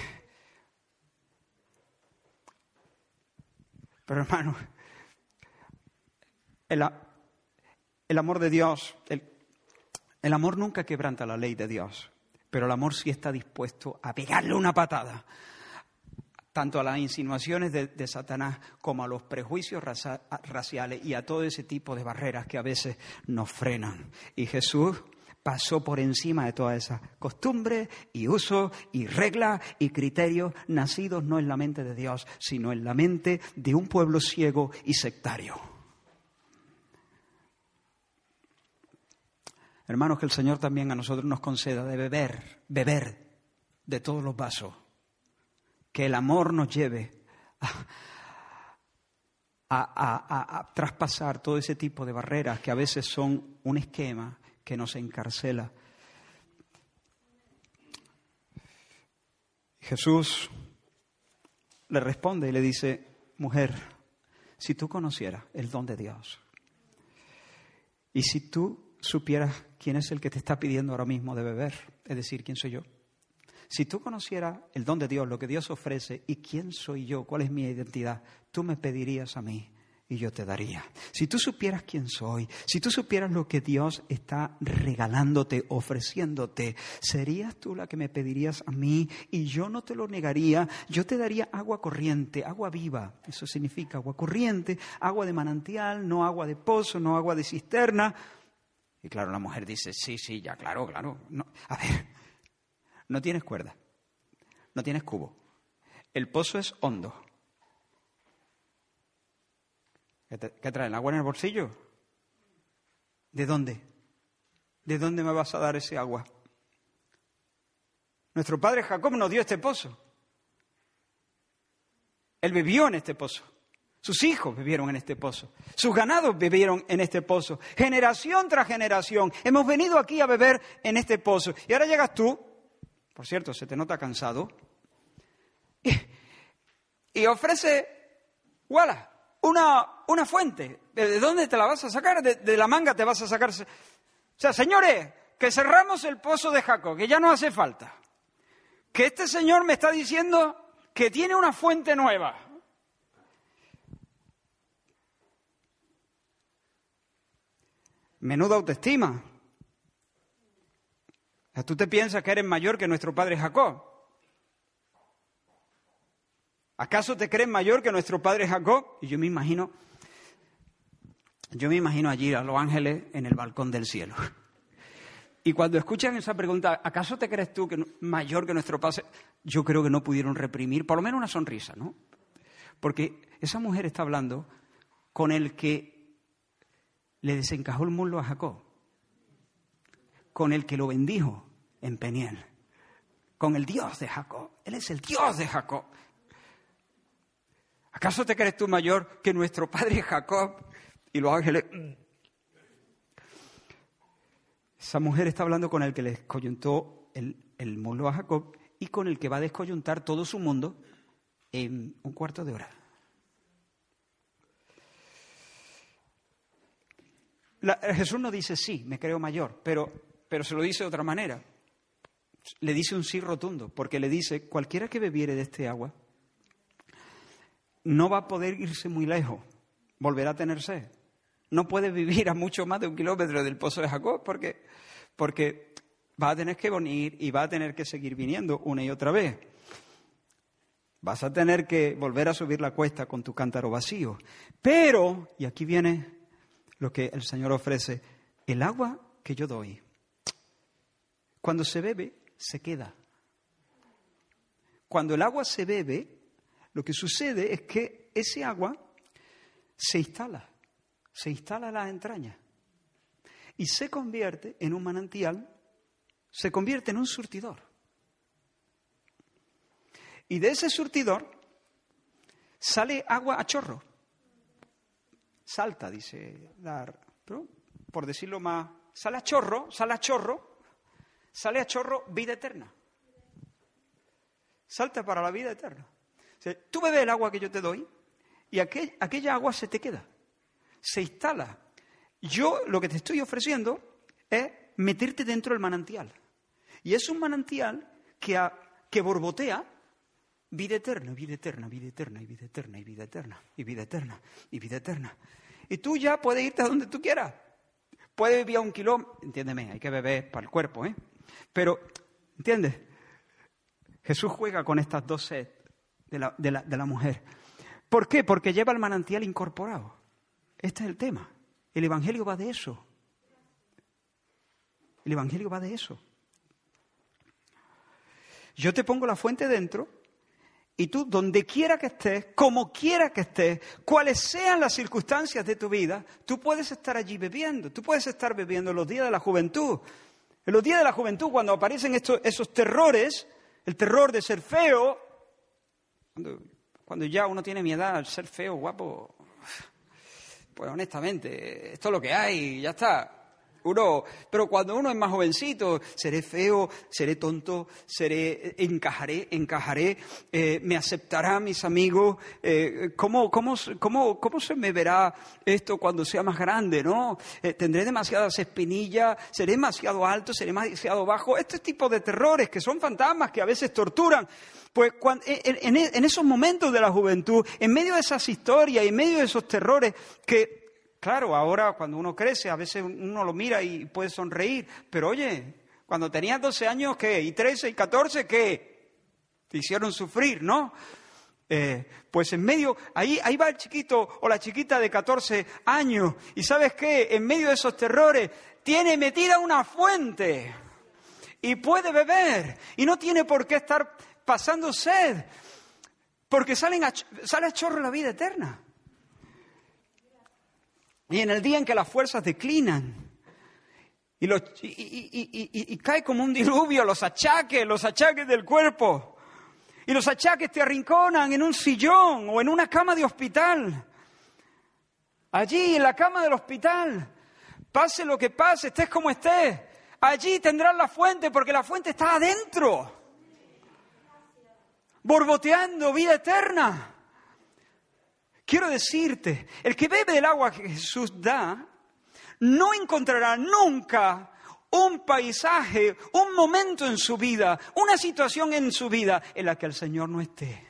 S2: pero hermano, el, amor de Dios, el amor nunca quebranta la ley de Dios, pero el amor sí está dispuesto a pegarle una patada tanto a las insinuaciones de, Satanás como a los prejuicios raciales y a todo ese tipo de barreras que a veces nos frenan. Y Jesús pasó por encima de todas esas costumbres y usos y reglas y criterios nacidos no en la mente de Dios, sino en la mente de un pueblo ciego y sectario. Hermanos, que el Señor también a nosotros nos conceda de beber, beber de todos los vasos que el amor nos lleve a, traspasar todo ese tipo de barreras que a veces son un esquema que nos encarcela. Jesús le responde y le dice, mujer, si tú conocieras el don de Dios y si tú supieras quién es el que te está pidiendo ahora mismo de beber, es decir, quién soy yo, si tú conocieras el don de Dios, lo que Dios ofrece y quién soy yo, cuál es mi identidad, tú me pedirías a mí y yo te daría. Si tú supieras quién soy, si tú supieras lo que Dios está regalándote, ofreciéndote, serías tú la que me pedirías a mí y yo no te lo negaría, yo te daría agua corriente, agua viva, eso significa agua corriente, agua de manantial, no agua de pozo, no agua de cisterna. Y claro, la mujer dice, sí, sí, ya, claro, claro. No. A ver, no tienes cuerda, no tienes cubo. El pozo es hondo. ¿Qué, trae? traen? ¿Agua en el bolsillo? ¿De dónde? ¿De dónde me vas a dar ese agua? Nuestro padre Jacob nos dio este pozo. Él vivió en este pozo. Sus hijos vivieron en este pozo. Sus ganados vivieron en este pozo. Generación tras generación. Hemos venido aquí a beber en este pozo. Y ahora llegas tú, por cierto, se te nota cansado, y, ofrece, voilà, una, una fuente. ¿De dónde te la vas a sacar? De, la manga te vas a sacar. O sea, señores, que cerramos el pozo de Jacob, que ya no hace falta. Que este señor me está diciendo que tiene una fuente nueva. Menuda autoestima. ¿Tú te piensas que eres mayor que nuestro padre Jacob? ¿Acaso te crees mayor que nuestro padre Jacob? Y yo me imagino, yo me imagino allí a los ángeles en el balcón del cielo. Y cuando escuchan esa pregunta, ¿acaso te crees tú que mayor que nuestro padre? Yo creo que no pudieron reprimir, por lo menos una sonrisa, ¿no? Porque esa mujer está hablando con el que le desencajó el muslo a Jacob, con el que lo bendijo en Peniel, con el Dios de Jacob. Él es el Dios de Jacob. ¿Acaso te crees tú mayor que nuestro padre Jacob? Y los ángeles... Esa mujer está hablando con el que le coyuntó el, el mundo a Jacob y con el que va a descoyuntar todo su mundo en un cuarto de hora. Jesús no dice sí, me creo mayor, pero, pero se lo dice de otra manera. Le dice un sí rotundo, porque le dice, cualquiera que bebiere de este agua no va a poder irse muy lejos, volverá a tener sed. No puede vivir a mucho más de un kilómetro del pozo de Jacob porque, porque va a tener que venir y va a tener que seguir viniendo una y otra vez. Vas a tener que volver a subir la cuesta con tu cántaro vacío. Pero, y aquí viene lo que el Señor ofrece, el agua que yo doy, cuando se bebe, se queda. Cuando el agua se bebe, lo que sucede es que ese agua se instala, se instala en las entrañas y se convierte en un manantial, se convierte en un surtidor. Y de ese surtidor sale agua a chorro. Salta, dice Dar, por decirlo más, sale a chorro, sale a chorro, sale a chorro vida eterna. Salta para la vida eterna tú bebes el agua que yo te doy y aquella agua se te queda, se instala. Yo lo que te estoy ofreciendo es meterte dentro del manantial. Y es un manantial que, borbotea vida eterna, vida eterna, vida eterna, y vida eterna, y vida eterna, y vida eterna, y vida eterna. Y tú ya puedes irte a donde tú quieras. Puedes vivir a un kilómetro, entiéndeme, hay que beber para el cuerpo, ¿eh? Pero, ¿entiendes? Jesús juega con estas dos sed de la, de, la, de la mujer. ¿Por qué? Porque lleva el manantial incorporado. Este es el tema. El Evangelio va de eso. El Evangelio va de eso. Yo te pongo la fuente dentro y tú, donde quiera que estés, como quiera que estés, cuales sean las circunstancias de tu vida, tú puedes estar allí bebiendo. Tú puedes estar bebiendo en los días de la juventud. En los días de la juventud, cuando aparecen estos, esos terrores, el terror de ser feo, cuando, ya uno tiene mi edad, ser feo, guapo, pues honestamente, esto es lo que hay, ya está. Uno, pero cuando uno es más jovencito, seré feo, seré tonto, seré, encajaré, encajaré, eh, me aceptarán mis amigos, eh, ¿cómo, cómo, cómo, cómo, se me verá esto cuando sea más grande, no? Eh, tendré demasiadas espinillas, seré demasiado alto, seré demasiado bajo, este tipo de terrores que son fantasmas que a veces torturan. Pues en, esos momentos de la juventud, en medio de esas historias en medio de esos terrores que, claro, ahora cuando uno crece, a veces uno lo mira y puede sonreír, pero oye, cuando tenías 12 años, ¿qué? ¿Y 13 y 14, qué? Te hicieron sufrir, ¿no? Eh, pues en medio, ahí, ahí va el chiquito o la chiquita de 14 años, y ¿sabes qué? En medio de esos terrores, tiene metida una fuente y puede beber y no tiene por qué estar pasando sed, porque salen sale a chorro la vida eterna. Y en el día en que las fuerzas declinan y, cae como un diluvio los achaques, los achaques del cuerpo, y los achaques te arrinconan en un sillón o en una cama de hospital, allí en la cama del hospital, pase lo que pase, estés como estés, allí tendrás la fuente porque la fuente está adentro, borboteando vida eterna. Quiero decirte, el que bebe del agua que Jesús da, no encontrará nunca un paisaje, un momento en su vida, una situación en su vida en la que el Señor no esté.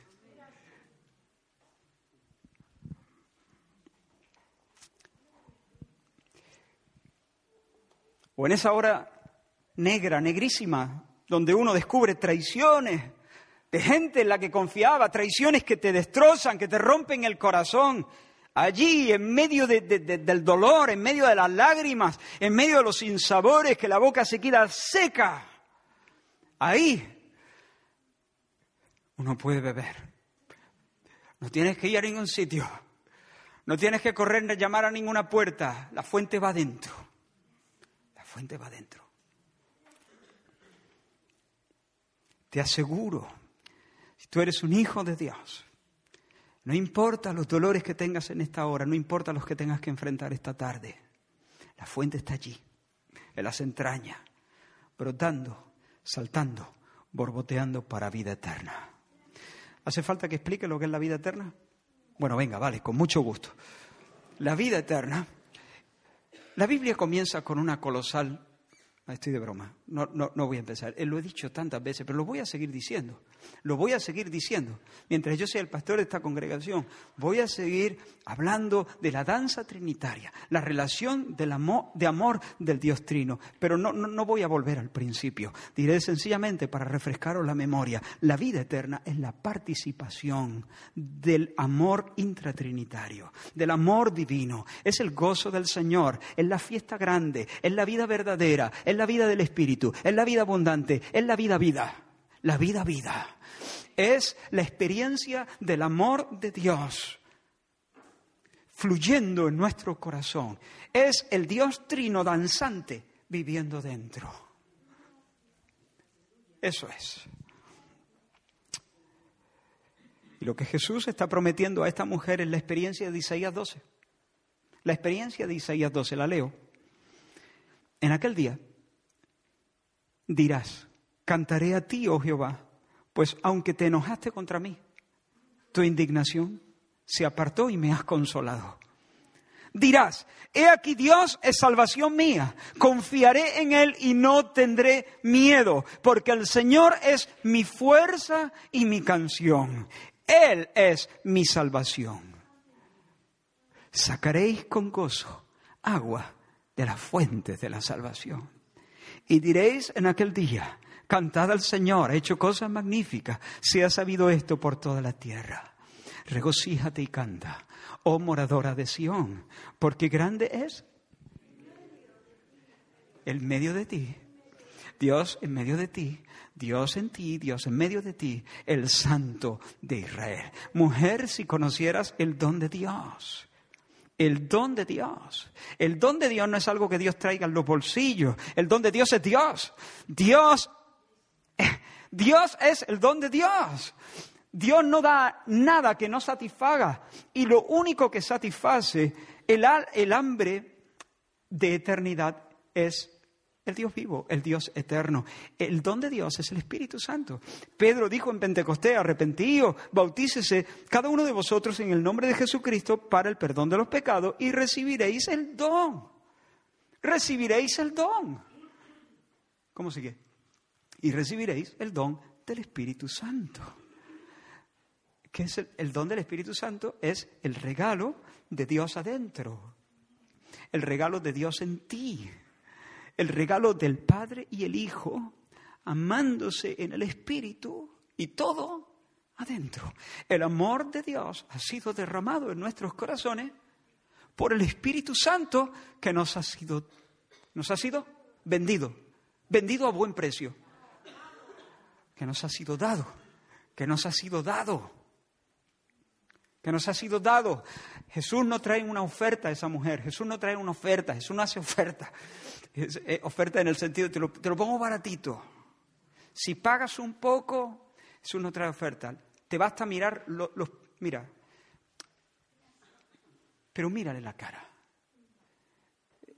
S2: O en esa hora negra, negrísima, donde uno descubre traiciones, de gente en la que confiaba, traiciones que te destrozan, que te rompen el corazón. Allí, en medio del dolor, en medio de las lágrimas, en medio de los sinsabores, que la boca se queda seca. Ahí uno puede beber. No tienes que ir a ningún sitio. No tienes que correr a llamar a ninguna puerta. La fuente va adentro. La fuente va adentro. Te aseguro tú eres un hijo de Dios, no importa los dolores que tengas en esta hora, no importa los que tengas que enfrentar esta tarde, la fuente está allí, en las entrañas, brotando, saltando, borboteando para vida eterna. ¿Hace falta que explique lo que es la vida eterna? Bueno, venga, vale, con mucho gusto. La vida eterna, la Biblia comienza con una colosal, estoy de broma, no, no, no voy a empezar, eh, lo he dicho tantas veces, pero lo voy a seguir diciendo. Lo voy a seguir diciendo. Mientras yo sea el pastor de esta congregación, voy a seguir hablando de la danza trinitaria, la relación del amor, de amor del Dios trino. Pero no, no, no voy a volver al principio. Diré sencillamente para refrescaros la memoria, la vida eterna es la participación del amor intratrinitario, del amor divino. Es el gozo del Señor, es la fiesta grande, es la vida verdadera, es la vida del Espíritu, es la vida abundante, es la vida vida la vida vida. Es la experiencia del amor de Dios fluyendo en nuestro corazón. Es el Dios trino danzante viviendo dentro. Eso es. Y lo que Jesús está prometiendo a esta mujer es la experiencia de Isaías 12. La experiencia de Isaías 12, la leo. En aquel día dirás, Cantaré a ti, oh Jehová, pues aunque te enojaste contra mí, tu indignación se apartó y me has consolado. Dirás, he aquí Dios es salvación mía, confiaré en Él y no tendré miedo, porque el Señor es mi fuerza y mi canción. Él es mi salvación. Sacaréis con gozo agua de las fuentes de la salvación. Y diréis en aquel día, Cantad al Señor, ha hecho cosas magníficas, se ha sabido esto por toda la tierra. Regocíjate y canta, oh moradora de Sión, porque grande es el medio de ti. Dios en medio de ti, Dios en ti, Dios en medio de ti, el Santo de Israel. Mujer, si conocieras el don de Dios, el don de Dios. El don de Dios no es algo que Dios traiga en los bolsillos. El don de Dios es Dios. Dios Dios es el don de Dios. Dios no da nada que no satisfaga. Y lo único que satisface el, el hambre de eternidad es el Dios vivo, el Dios eterno. El don de Dios es el Espíritu Santo. Pedro dijo en Pentecostés, arrepentíos, bautícese cada uno de vosotros en el nombre de Jesucristo para el perdón de los pecados y recibiréis el don. Recibiréis el don. ¿Cómo sigue? y recibiréis el don del Espíritu Santo. ¿Qué es el, don del Espíritu Santo? Es el regalo de Dios adentro, el regalo de Dios en ti, el regalo del Padre y el Hijo amándose en el Espíritu y todo adentro. El amor de Dios ha sido derramado en nuestros corazones por el Espíritu Santo que nos ha sido, nos ha sido vendido, vendido a buen precio que nos ha sido dado, que nos ha sido dado, que nos ha sido dado. Jesús no trae una oferta a esa mujer, Jesús no trae una oferta, Jesús no hace oferta. Eh, oferta en el sentido, te lo, te lo pongo baratito. Si pagas un poco, Jesús no trae oferta. Te basta mirar los... mira, pero mírale la cara.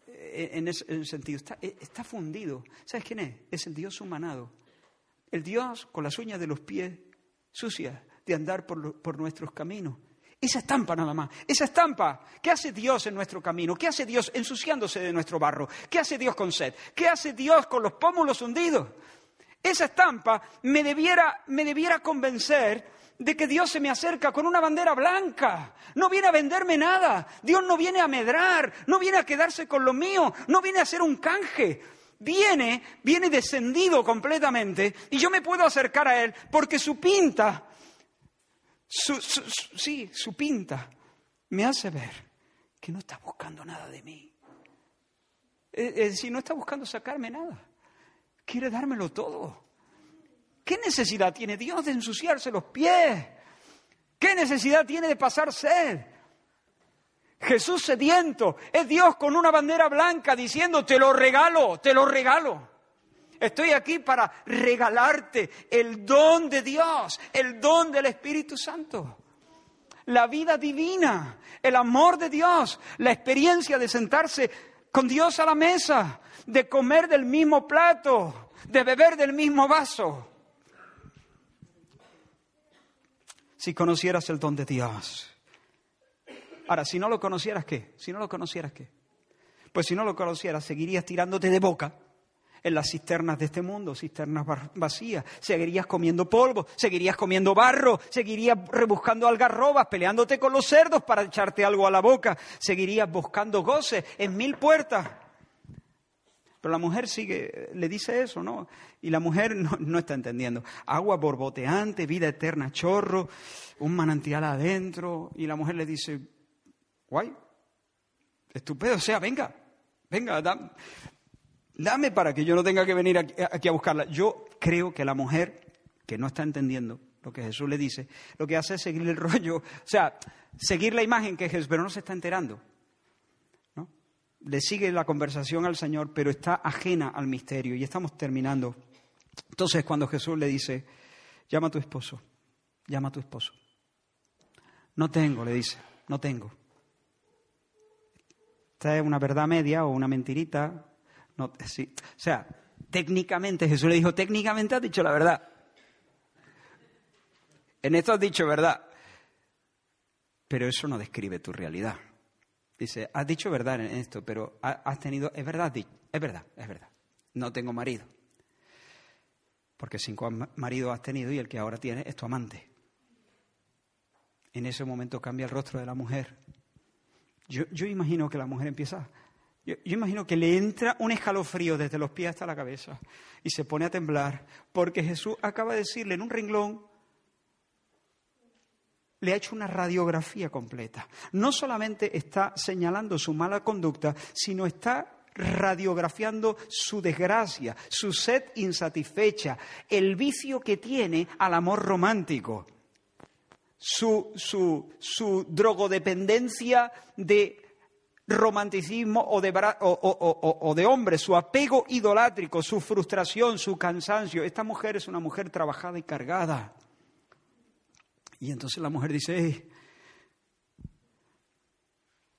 S2: Eh, en ese sentido, está, eh, está fundido. ¿Sabes quién es? Es el Dios humanado. El Dios con las uñas de los pies sucias de andar por, por nuestros caminos. Esa estampa nada más, esa estampa. ¿Qué hace Dios en nuestro camino? ¿Qué hace Dios ensuciándose de nuestro barro? ¿Qué hace Dios con sed? ¿Qué hace Dios con los pómulos hundidos? Esa estampa me debiera, me debiera convencer de que Dios se me acerca con una bandera blanca. No viene a venderme nada. Dios no viene a medrar, no viene a quedarse con lo mío, no viene a hacer un canje. Viene, viene descendido completamente y yo me puedo acercar a Él porque su pinta su, sí, su pinta me hace ver que no está buscando nada de mí. Es decir, no está buscando sacarme nada. Quiere dármelo todo. ¿Qué necesidad tiene Dios de ensuciarse los pies? ¿Qué necesidad tiene de pasar sed? Jesús sediento es Dios con una bandera blanca diciendo, te lo regalo, te lo regalo. Estoy aquí para regalarte el don de Dios, el don del Espíritu Santo. La vida divina, el amor de Dios, la experiencia de sentarse con Dios a la mesa, de comer del mismo plato, de beber del mismo vaso. Si conocieras el don de Dios. Ahora, si no lo conocieras, ¿qué? Si no lo conocieras, ¿qué? Pues si no lo conocieras, seguirías tirándote de boca en las cisternas de este mundo, cisternas vacías. Seguirías comiendo polvo, seguirías comiendo barro, seguirías rebuscando algarrobas, peleándote con los cerdos para echarte algo a la boca, seguirías buscando goces en mil puertas. Pero la mujer sigue, le dice eso, ¿no? Y la mujer no, está entendiendo. Agua borboteante, vida eterna, chorro, un manantial adentro. Y la mujer le dice, guay, estupendo, o sea, venga, venga, da, Dame para que yo no tenga que venir aquí, a buscarla. Yo creo que la mujer que no está entendiendo lo que Jesús le dice, lo que hace es seguir el rollo, o sea, seguir la imagen que Jesús, pero no se está enterando. ¿no? Le sigue la conversación al Señor, pero está ajena al misterio. Y estamos terminando. Entonces, cuando Jesús le dice, llama a tu esposo, llama a tu esposo. No tengo, le dice, no tengo. Esta es una verdad media o una mentirita, no, sí. O sea, técnicamente, Jesús le dijo, técnicamente has dicho la verdad. En esto has dicho verdad. Pero eso no describe tu realidad. Dice, has dicho verdad en esto, pero has tenido, es verdad, es verdad, es verdad. No tengo marido. Porque cinco maridos has tenido y el que ahora tienes es tu amante. En ese momento cambia el rostro de la mujer. Yo, yo imagino que la mujer empieza yo, imagino que le entra un escalofrío desde los pies hasta la cabeza y se pone a temblar porque Jesús acaba de decirle en un renglón, le ha hecho una radiografía completa. No solamente está señalando su mala conducta, sino está radiografiando su desgracia, su sed insatisfecha, el vicio que tiene al amor romántico, su, su, su drogodependencia de romanticismo o de, o, de hombre, su apego idolátrico, su frustración, su cansancio. Esta mujer es una mujer trabajada y cargada. Y entonces la mujer dice,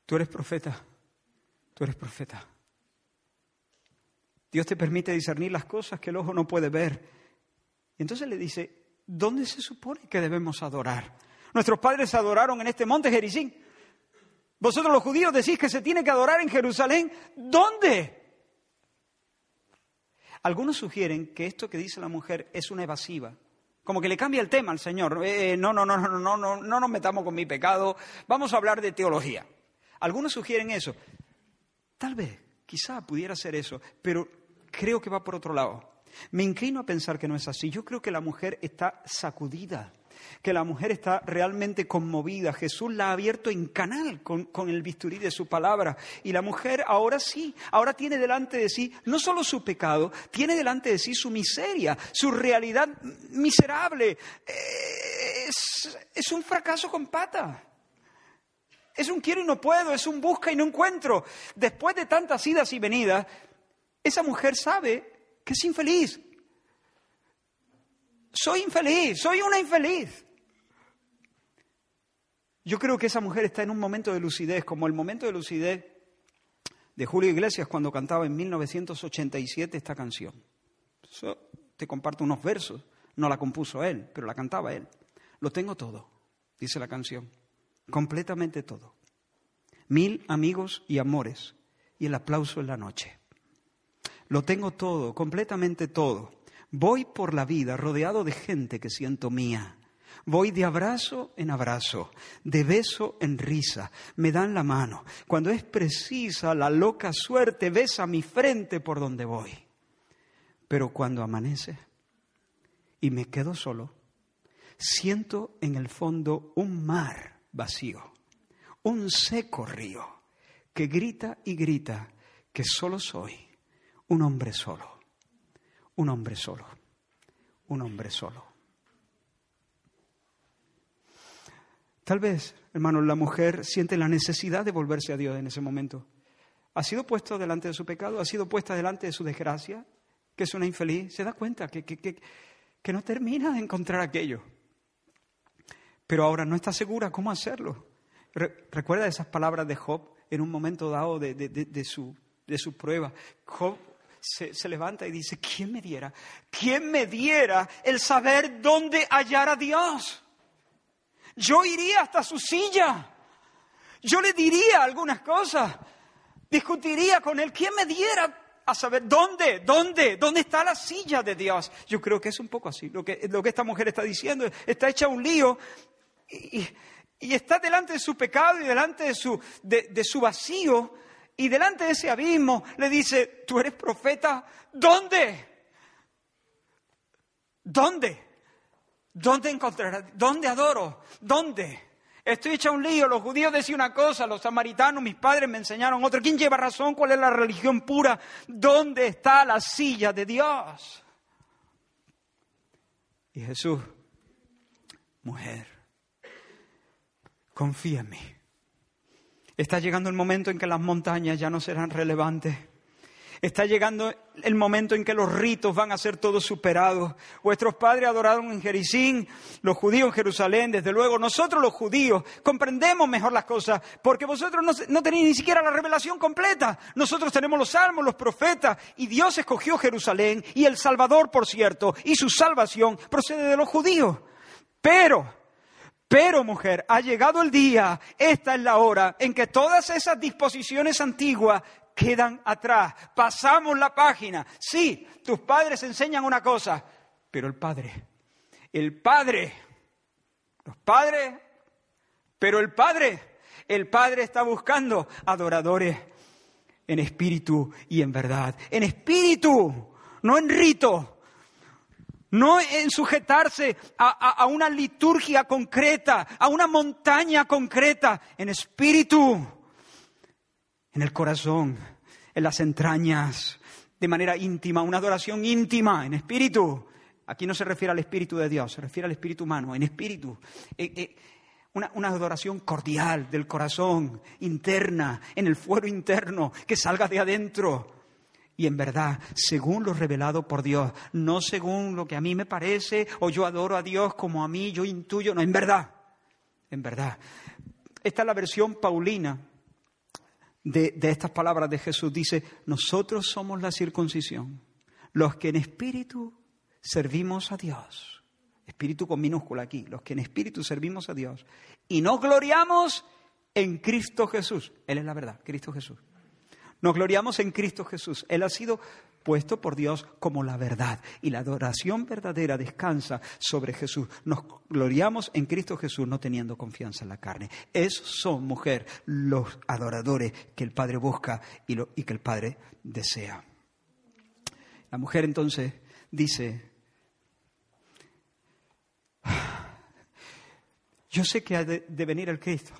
S2: tú eres profeta, tú eres profeta. Dios te permite discernir las cosas que el ojo no puede ver. Y entonces le dice, ¿dónde se supone que debemos adorar? Nuestros padres adoraron en este monte Jericín. Vosotros los judíos decís que se tiene que adorar en Jerusalén. ¿Dónde? Algunos sugieren que esto que dice la mujer es una evasiva, como que le cambia el tema al Señor. no, no, no, no, no, no, no nos metamos con mi pecado, vamos a hablar de teología. Algunos sugieren eso. Tal vez, quizá pudiera ser eso, pero creo que va por otro lado. Me inclino a pensar que no es así. Yo creo que la mujer está sacudida que la mujer está realmente conmovida. Jesús la ha abierto en canal con, el bisturí de su palabra. Y la mujer ahora sí, ahora tiene delante de sí no solo su pecado, tiene delante de sí su miseria, su realidad miserable. Es, es un fracaso con pata. es un quiero y no puedo, es un busca y no encuentro. Después de tantas idas y venidas, esa mujer sabe que es infeliz. Soy infeliz, soy una infeliz. Yo creo que esa mujer está en un momento de lucidez, como el momento de lucidez de Julio Iglesias cuando cantaba en 1987 esta canción. te comparto unos versos, no la compuso él, pero la cantaba él. Lo tengo todo, dice la canción, completamente todo. Mil amigos y amores y el aplauso en la noche. Lo tengo todo, completamente todo. Voy por la vida rodeado de gente que siento mía. Voy de abrazo en abrazo, de beso en risa, me dan la mano. Cuando es precisa la loca suerte, besa mi frente por donde voy. Pero cuando amanece y me quedo solo, siento en el fondo un mar vacío, un seco río que grita y grita que solo soy un hombre solo, un hombre solo, un hombre solo. Tal vez, hermanos, la mujer siente la necesidad de volverse a Dios en ese momento. Ha sido puesto delante de su pecado, ha sido puesta delante de su desgracia, que es una infeliz, se da cuenta que, que, no termina de encontrar aquello. Pero ahora no está segura cómo hacerlo. recuerda esas palabras de Job en un momento dado de, su, de su prueba. Job se, levanta y dice, ¿quién me diera? ¿Quién me diera el saber dónde hallar a Dios? Yo iría hasta su silla. Yo le diría algunas cosas. Discutiría con él. ¿Quién me diera a saber dónde, dónde, dónde está la silla de Dios? Yo creo que es un poco así. Lo que, lo que esta mujer está diciendo está hecha un lío y, está delante de su pecado y delante de su, de su vacío y delante de ese abismo le dice, tú eres profeta, ¿dónde? ¿Dónde? ¿Dónde encontrará? ¿Dónde adoro? ¿Dónde? Estoy hecha un lío. Los judíos decían una cosa, los samaritanos, mis padres me enseñaron otra. ¿Quién lleva razón? ¿Cuál es la religión pura? ¿Dónde está la silla de Dios? Y Jesús, mujer, confía en mí. Está llegando el momento en que las montañas ya no serán relevantes. Está llegando el momento en que los ritos van a ser todos superados. Vuestros padres adoraron en Jericín, los judíos en Jerusalén, desde luego. Nosotros los judíos comprendemos mejor las cosas porque vosotros no, no tenéis ni siquiera la revelación completa. Nosotros tenemos los salmos, los profetas y Dios escogió Jerusalén y el Salvador, por cierto, y su salvación procede de los judíos. Pero pero mujer, ha llegado el día, esta es la hora en que todas esas disposiciones antiguas quedan atrás. Pasamos la página. Sí, tus padres enseñan una cosa, pero el Padre, el Padre, los padres, pero el Padre, el Padre está buscando adoradores en espíritu y en verdad. En espíritu, no en rito. No en sujetarse a, a una liturgia concreta, a una montaña concreta, en espíritu en el corazón, en las entrañas, de manera íntima, una adoración íntima, en espíritu. Aquí no se refiere al espíritu de Dios, se refiere al espíritu humano, en espíritu. Eh, eh, una, una, adoración cordial del corazón, interna, en el fuero interno, que salga de adentro. Y en verdad, según lo revelado por Dios, no según lo que a mí me parece, o yo adoro a Dios como a mí, yo intuyo, no, en verdad, en verdad. Esta es la versión paulina de, estas palabras de Jesús. Dice, nosotros somos la circuncisión, los que en espíritu servimos a Dios. Espíritu con minúscula aquí, los que en espíritu servimos a Dios. Y nos gloriamos en Cristo Jesús. Él es la verdad, Cristo Jesús. Nos gloriamos en Cristo Jesús. Él ha sido puesto por Dios como la verdad. Y la adoración verdadera descansa sobre Jesús. Nos gloriamos en Cristo Jesús no teniendo confianza en la carne. Esos son, mujer, los adoradores que el Padre busca y, que el Padre desea. La mujer entonces dice, yo sé que ha de, venir el Cristo.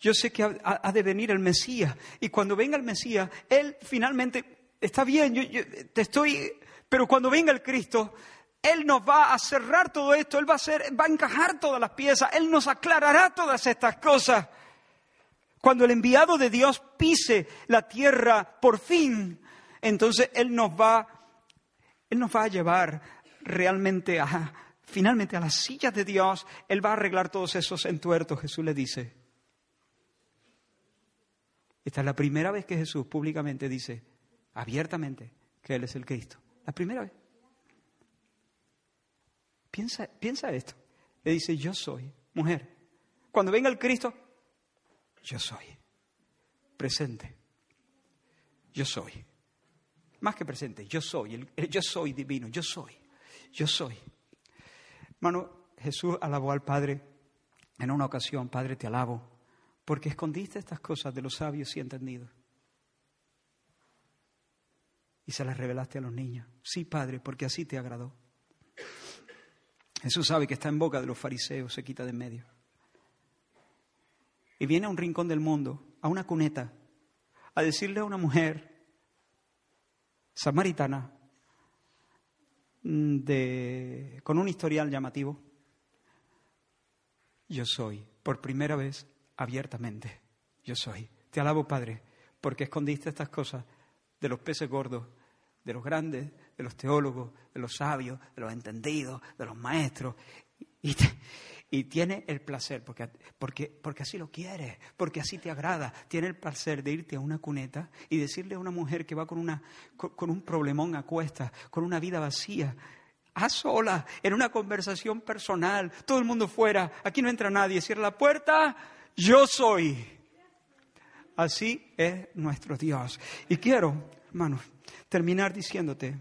S2: Yo sé que ha, de venir el Mesías. Y cuando venga el Mesías, Él finalmente está bien, yo, te estoy, pero cuando venga el Cristo, Él nos va a cerrar todo esto, Él va a, hacer, va a encajar todas las piezas, Él nos aclarará todas estas cosas. Cuando el enviado de Dios pise la tierra por fin, entonces Él nos va, Él nos va a llevar realmente a, finalmente a las sillas de Dios. Él va a arreglar todos esos entuertos, Jesús le dice. Esta es la primera vez que Jesús públicamente dice, abiertamente, que Él es el Cristo. La primera vez. Piensa, piensa esto. Le dice, yo soy mujer. Cuando venga el Cristo, yo soy. Presente. Yo soy. Más que presente, yo soy. yo soy divino, yo soy. Yo soy. Hermano, Jesús alabó al Padre en una ocasión, Padre, te alabo, porque escondiste estas cosas de los sabios y entendidos. Y se las revelaste a los niños. Sí, Padre, porque así te agradó. Jesús sabe que está en boca de los fariseos, se quita de en medio. Y viene a un rincón del mundo, a una cuneta, a decirle a una mujer samaritana de, con un historial llamativo, yo soy, por primera vez, abiertamente, yo soy. Te alabo, Padre, porque escondiste estas cosas de los peces gordos, de los grandes, de los teólogos, de los sabios, de los entendidos, de los maestros. Y, tiene el placer, porque, porque, porque así lo quiere, porque así te agrada. Tiene el placer de irte a una cuneta y decirle a una mujer que va con, una, con, un problemón a cuestas, con una vida vacía, a sola, en una conversación personal, todo el mundo fuera, aquí no entra nadie, cierra la puerta, yo soy. Así es nuestro Dios. Y quiero, hermanos, terminar diciéndote,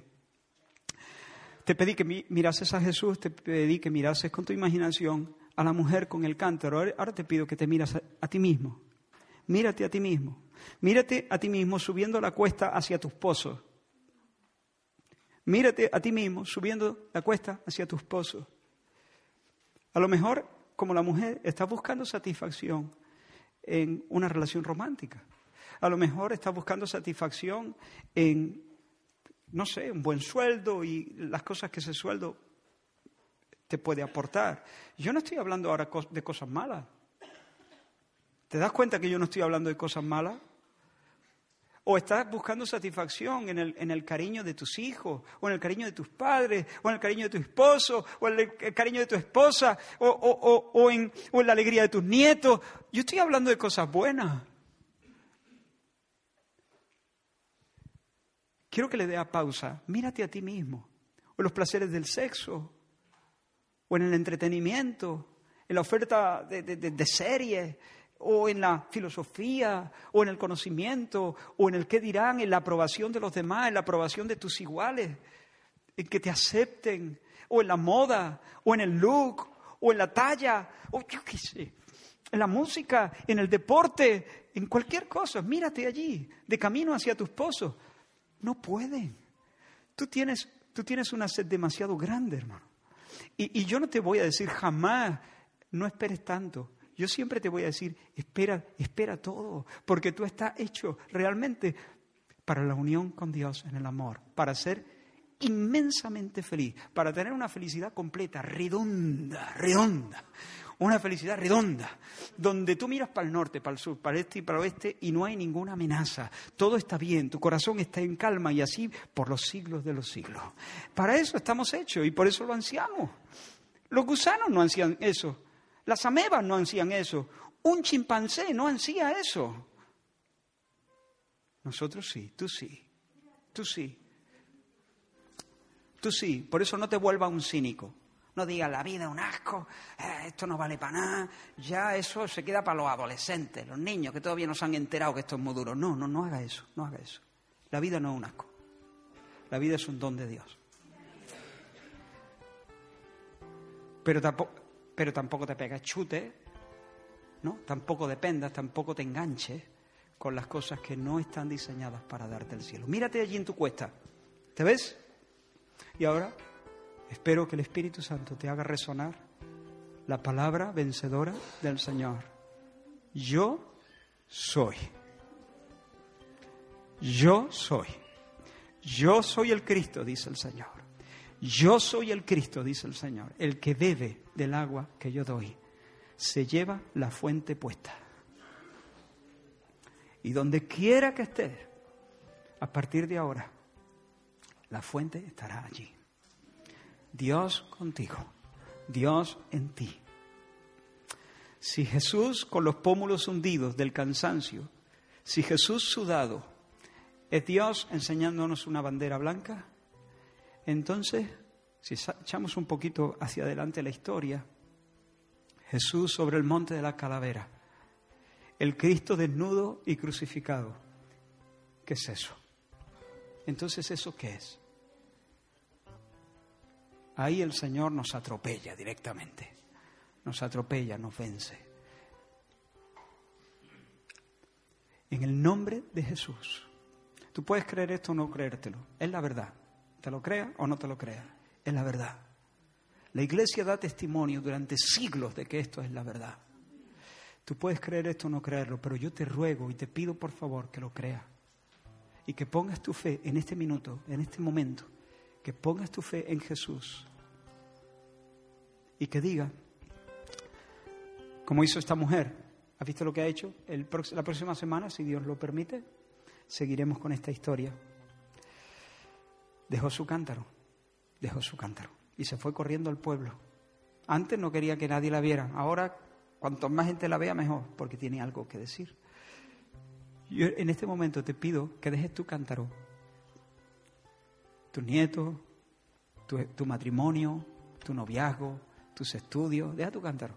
S2: te pedí que mirases a Jesús, te pedí que mirases con tu imaginación a la mujer con el cántaro. Ahora te pido que te miras a, ti mismo. Mírate a ti mismo. Mírate a ti mismo subiendo la cuesta hacia tus pozos. Mírate a ti mismo subiendo la cuesta hacia tus pozos. A lo mejor, como la mujer, estás buscando satisfacción en una relación romántica. A lo mejor estás buscando satisfacción en, no sé, un buen sueldo y las cosas que ese sueldo te puede aportar. Yo no estoy hablando ahora de cosas malas. ¿Te das cuenta que yo no estoy hablando de cosas malas? O estás buscando satisfacción en el, en el, cariño de tus hijos, o en el cariño de tus padres, o en el cariño de tu esposo, o en el, cariño de tu esposa, o, o, en, o en la alegría de tus nietos. Yo estoy hablando de cosas buenas. Quiero que le dé a pausa. Mírate a ti mismo. O los placeres del sexo, o en el entretenimiento, en la oferta de, de, series, o en la filosofía, o en el conocimiento, o en el qué dirán, en la aprobación de los demás, en la aprobación de tus iguales, en que te acepten, o en la moda, o en el look, o en la talla, o yo qué sé, en la música, en el deporte, en cualquier cosa. Mírate allí, de camino hacia tu esposo. No pueden. Tú tienes, tú tienes una sed demasiado grande, hermano. Y, yo no te voy a decir jamás, no esperes tanto. Yo siempre te voy a decir, espera, espera todo, porque tú estás hecho realmente para la unión con Dios en el amor, para ser inmensamente feliz, para tener una felicidad completa, redonda, redonda una felicidad redonda, donde tú miras para el norte, para el sur, para el este y para el oeste y no hay ninguna amenaza. Todo está bien, tu corazón está en calma y así por los siglos de los siglos. Para eso estamos hechos y por eso lo ansiamos. Los gusanos no ansían eso, las amebas no ansían eso, un chimpancé no ansía eso. Nosotros sí, tú sí, tú sí. Tú sí, por eso no te vuelvas un cínico. No digas la vida es un asco, eh, esto no vale para nada. Ya eso se queda para los adolescentes, los niños que todavía no se han enterado que esto es muy duro. No, no, no haga eso, no haga eso. La vida no es un asco. La vida es un don de Dios. Pero tampoco, pero tampoco te pegas chute, ¿no? Tampoco dependas, tampoco te enganches con las cosas que no están diseñadas para darte el cielo. Mírate allí en tu cuesta. ¿Te ves? Y ahora Espero que el Espíritu Santo te haga resonar la palabra vencedora del Señor. Yo soy. Yo soy. Yo soy el Cristo, dice el Señor. Yo soy el Cristo, dice el Señor. El que bebe del agua que yo doy se lleva la fuente puesta. Y donde quiera que estés, a partir de ahora, la fuente estará allí. Dios contigo, Dios en ti. Si Jesús con los pómulos hundidos del cansancio, si Jesús sudado es Dios enseñándonos una bandera blanca, entonces, si echamos un poquito hacia adelante la historia, Jesús sobre el monte de la calavera, el Cristo desnudo y crucificado, ¿qué es eso? Entonces, ¿eso qué es? Ahí el Señor nos atropella directamente, nos atropella, nos vence. En el nombre de Jesús. Tú puedes creer esto o no creértelo, es la verdad. Te lo creas o no te lo creas, es la verdad. La iglesia da testimonio durante siglos de que esto es la verdad. Tú puedes creer esto o no creerlo, pero yo te ruego y te pido por favor que lo creas y que pongas tu fe en este minuto, en este momento, que pongas tu fe en Jesús y que diga, como hizo esta mujer, ¿has visto lo que ha hecho? la próxima semana, si Dios lo permite, seguiremos con esta historia. Dejó su cántaro, dejó su cántaro y se fue corriendo al pueblo. Antes no quería que nadie la viera, ahora cuanto más gente la vea mejor, porque tiene algo que decir. Yo en este momento te pido que dejes tu cántaro, tu nieto, tu, tu matrimonio, tu noviazgo, tus estudios, deja tu cántaro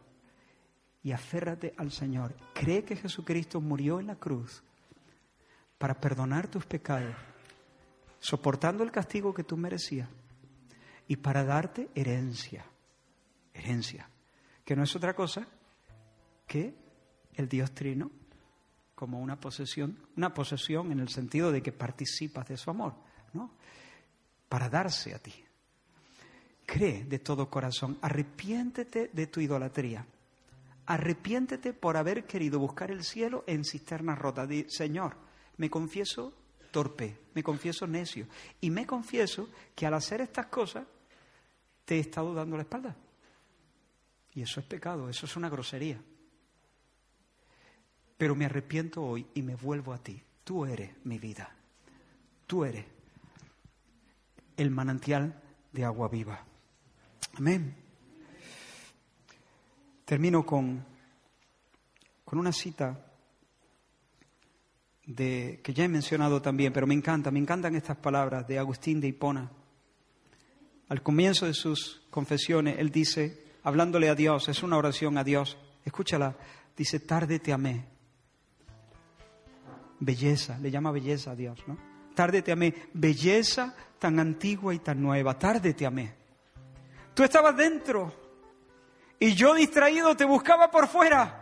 S2: y aférrate al Señor. Cree que Jesucristo murió en la cruz para perdonar tus pecados, soportando el castigo que tú merecías y para darte herencia. Herencia, que no es otra cosa que el Dios Trino como una posesión, una posesión en el sentido de que participas de su amor, ¿no? Para darse a ti. Cree de todo corazón, arrepiéntete de tu idolatría. Arrepiéntete por haber querido buscar el cielo en cisternas rotas. Señor, me confieso torpe, me confieso necio y me confieso que al hacer estas cosas te he estado dando la espalda. Y eso es pecado, eso es una grosería. Pero me arrepiento hoy y me vuelvo a ti. Tú eres mi vida. Tú eres el manantial de agua viva. Amén. Termino con, con una cita que ya he mencionado también, pero me encanta, me encantan estas palabras de Agustín de Hipona. Al comienzo de sus confesiones, él dice, hablándole a Dios, es una oración a Dios, escúchala, dice, tarde te amé. Belleza, le llama belleza a Dios, ¿no? Tarde te amé, belleza tan antigua y tan nueva, tarde te amé. Tú estabas dentro y yo distraído te buscaba por fuera.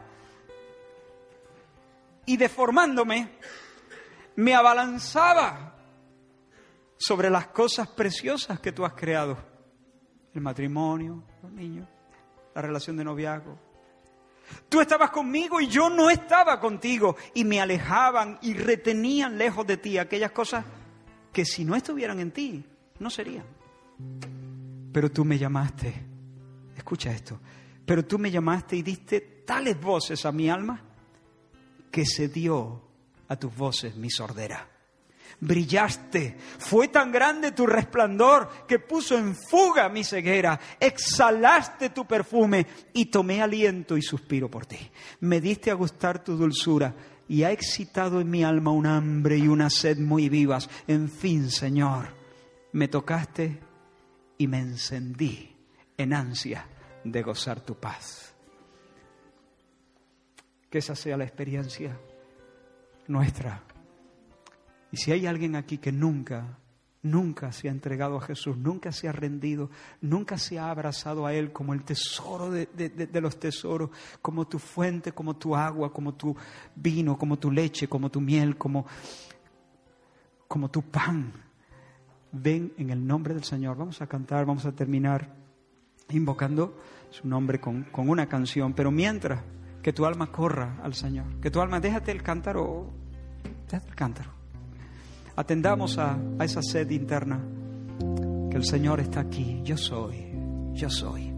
S2: Y deformándome, me abalanzaba sobre las cosas preciosas que tú has creado. El matrimonio, los niños, la relación de noviazgo. Tú estabas conmigo y yo no estaba contigo. Y me alejaban y retenían lejos de ti aquellas cosas que si no estuvieran en ti, no serían. Pero tú me llamaste. Escucha esto. Pero tú me llamaste y diste tales voces a mi alma que se dio a tus voces mi sordera brillaste. Fue tan grande tu resplandor que puso en fuga mi ceguera. Exhalaste tu perfume y tomé aliento y suspiro por ti. Me diste a gustar tu dulzura y ha excitado en mi alma un hambre y una sed muy vivas. En fin, Señor, me tocaste y me encendí en ansia de gozar tu paz. Que esa sea la experiencia nuestra y si hay alguien aquí que nunca, nunca se ha entregado a Jesús, nunca se ha rendido, nunca se ha abrazado a Él como el tesoro de, los tesoros, como tu fuente, como tu agua, como tu vino, como tu leche, como tu miel, como, como tu pan, ven en el nombre del Señor. Vamos a cantar, vamos a terminar invocando su nombre con, con una canción, pero mientras que tu alma corra al Señor, que tu alma déjate el cántaro, déjate el cántaro. Atendamos a, esa sed interna, que el Señor está aquí. Yo soy, yo soy.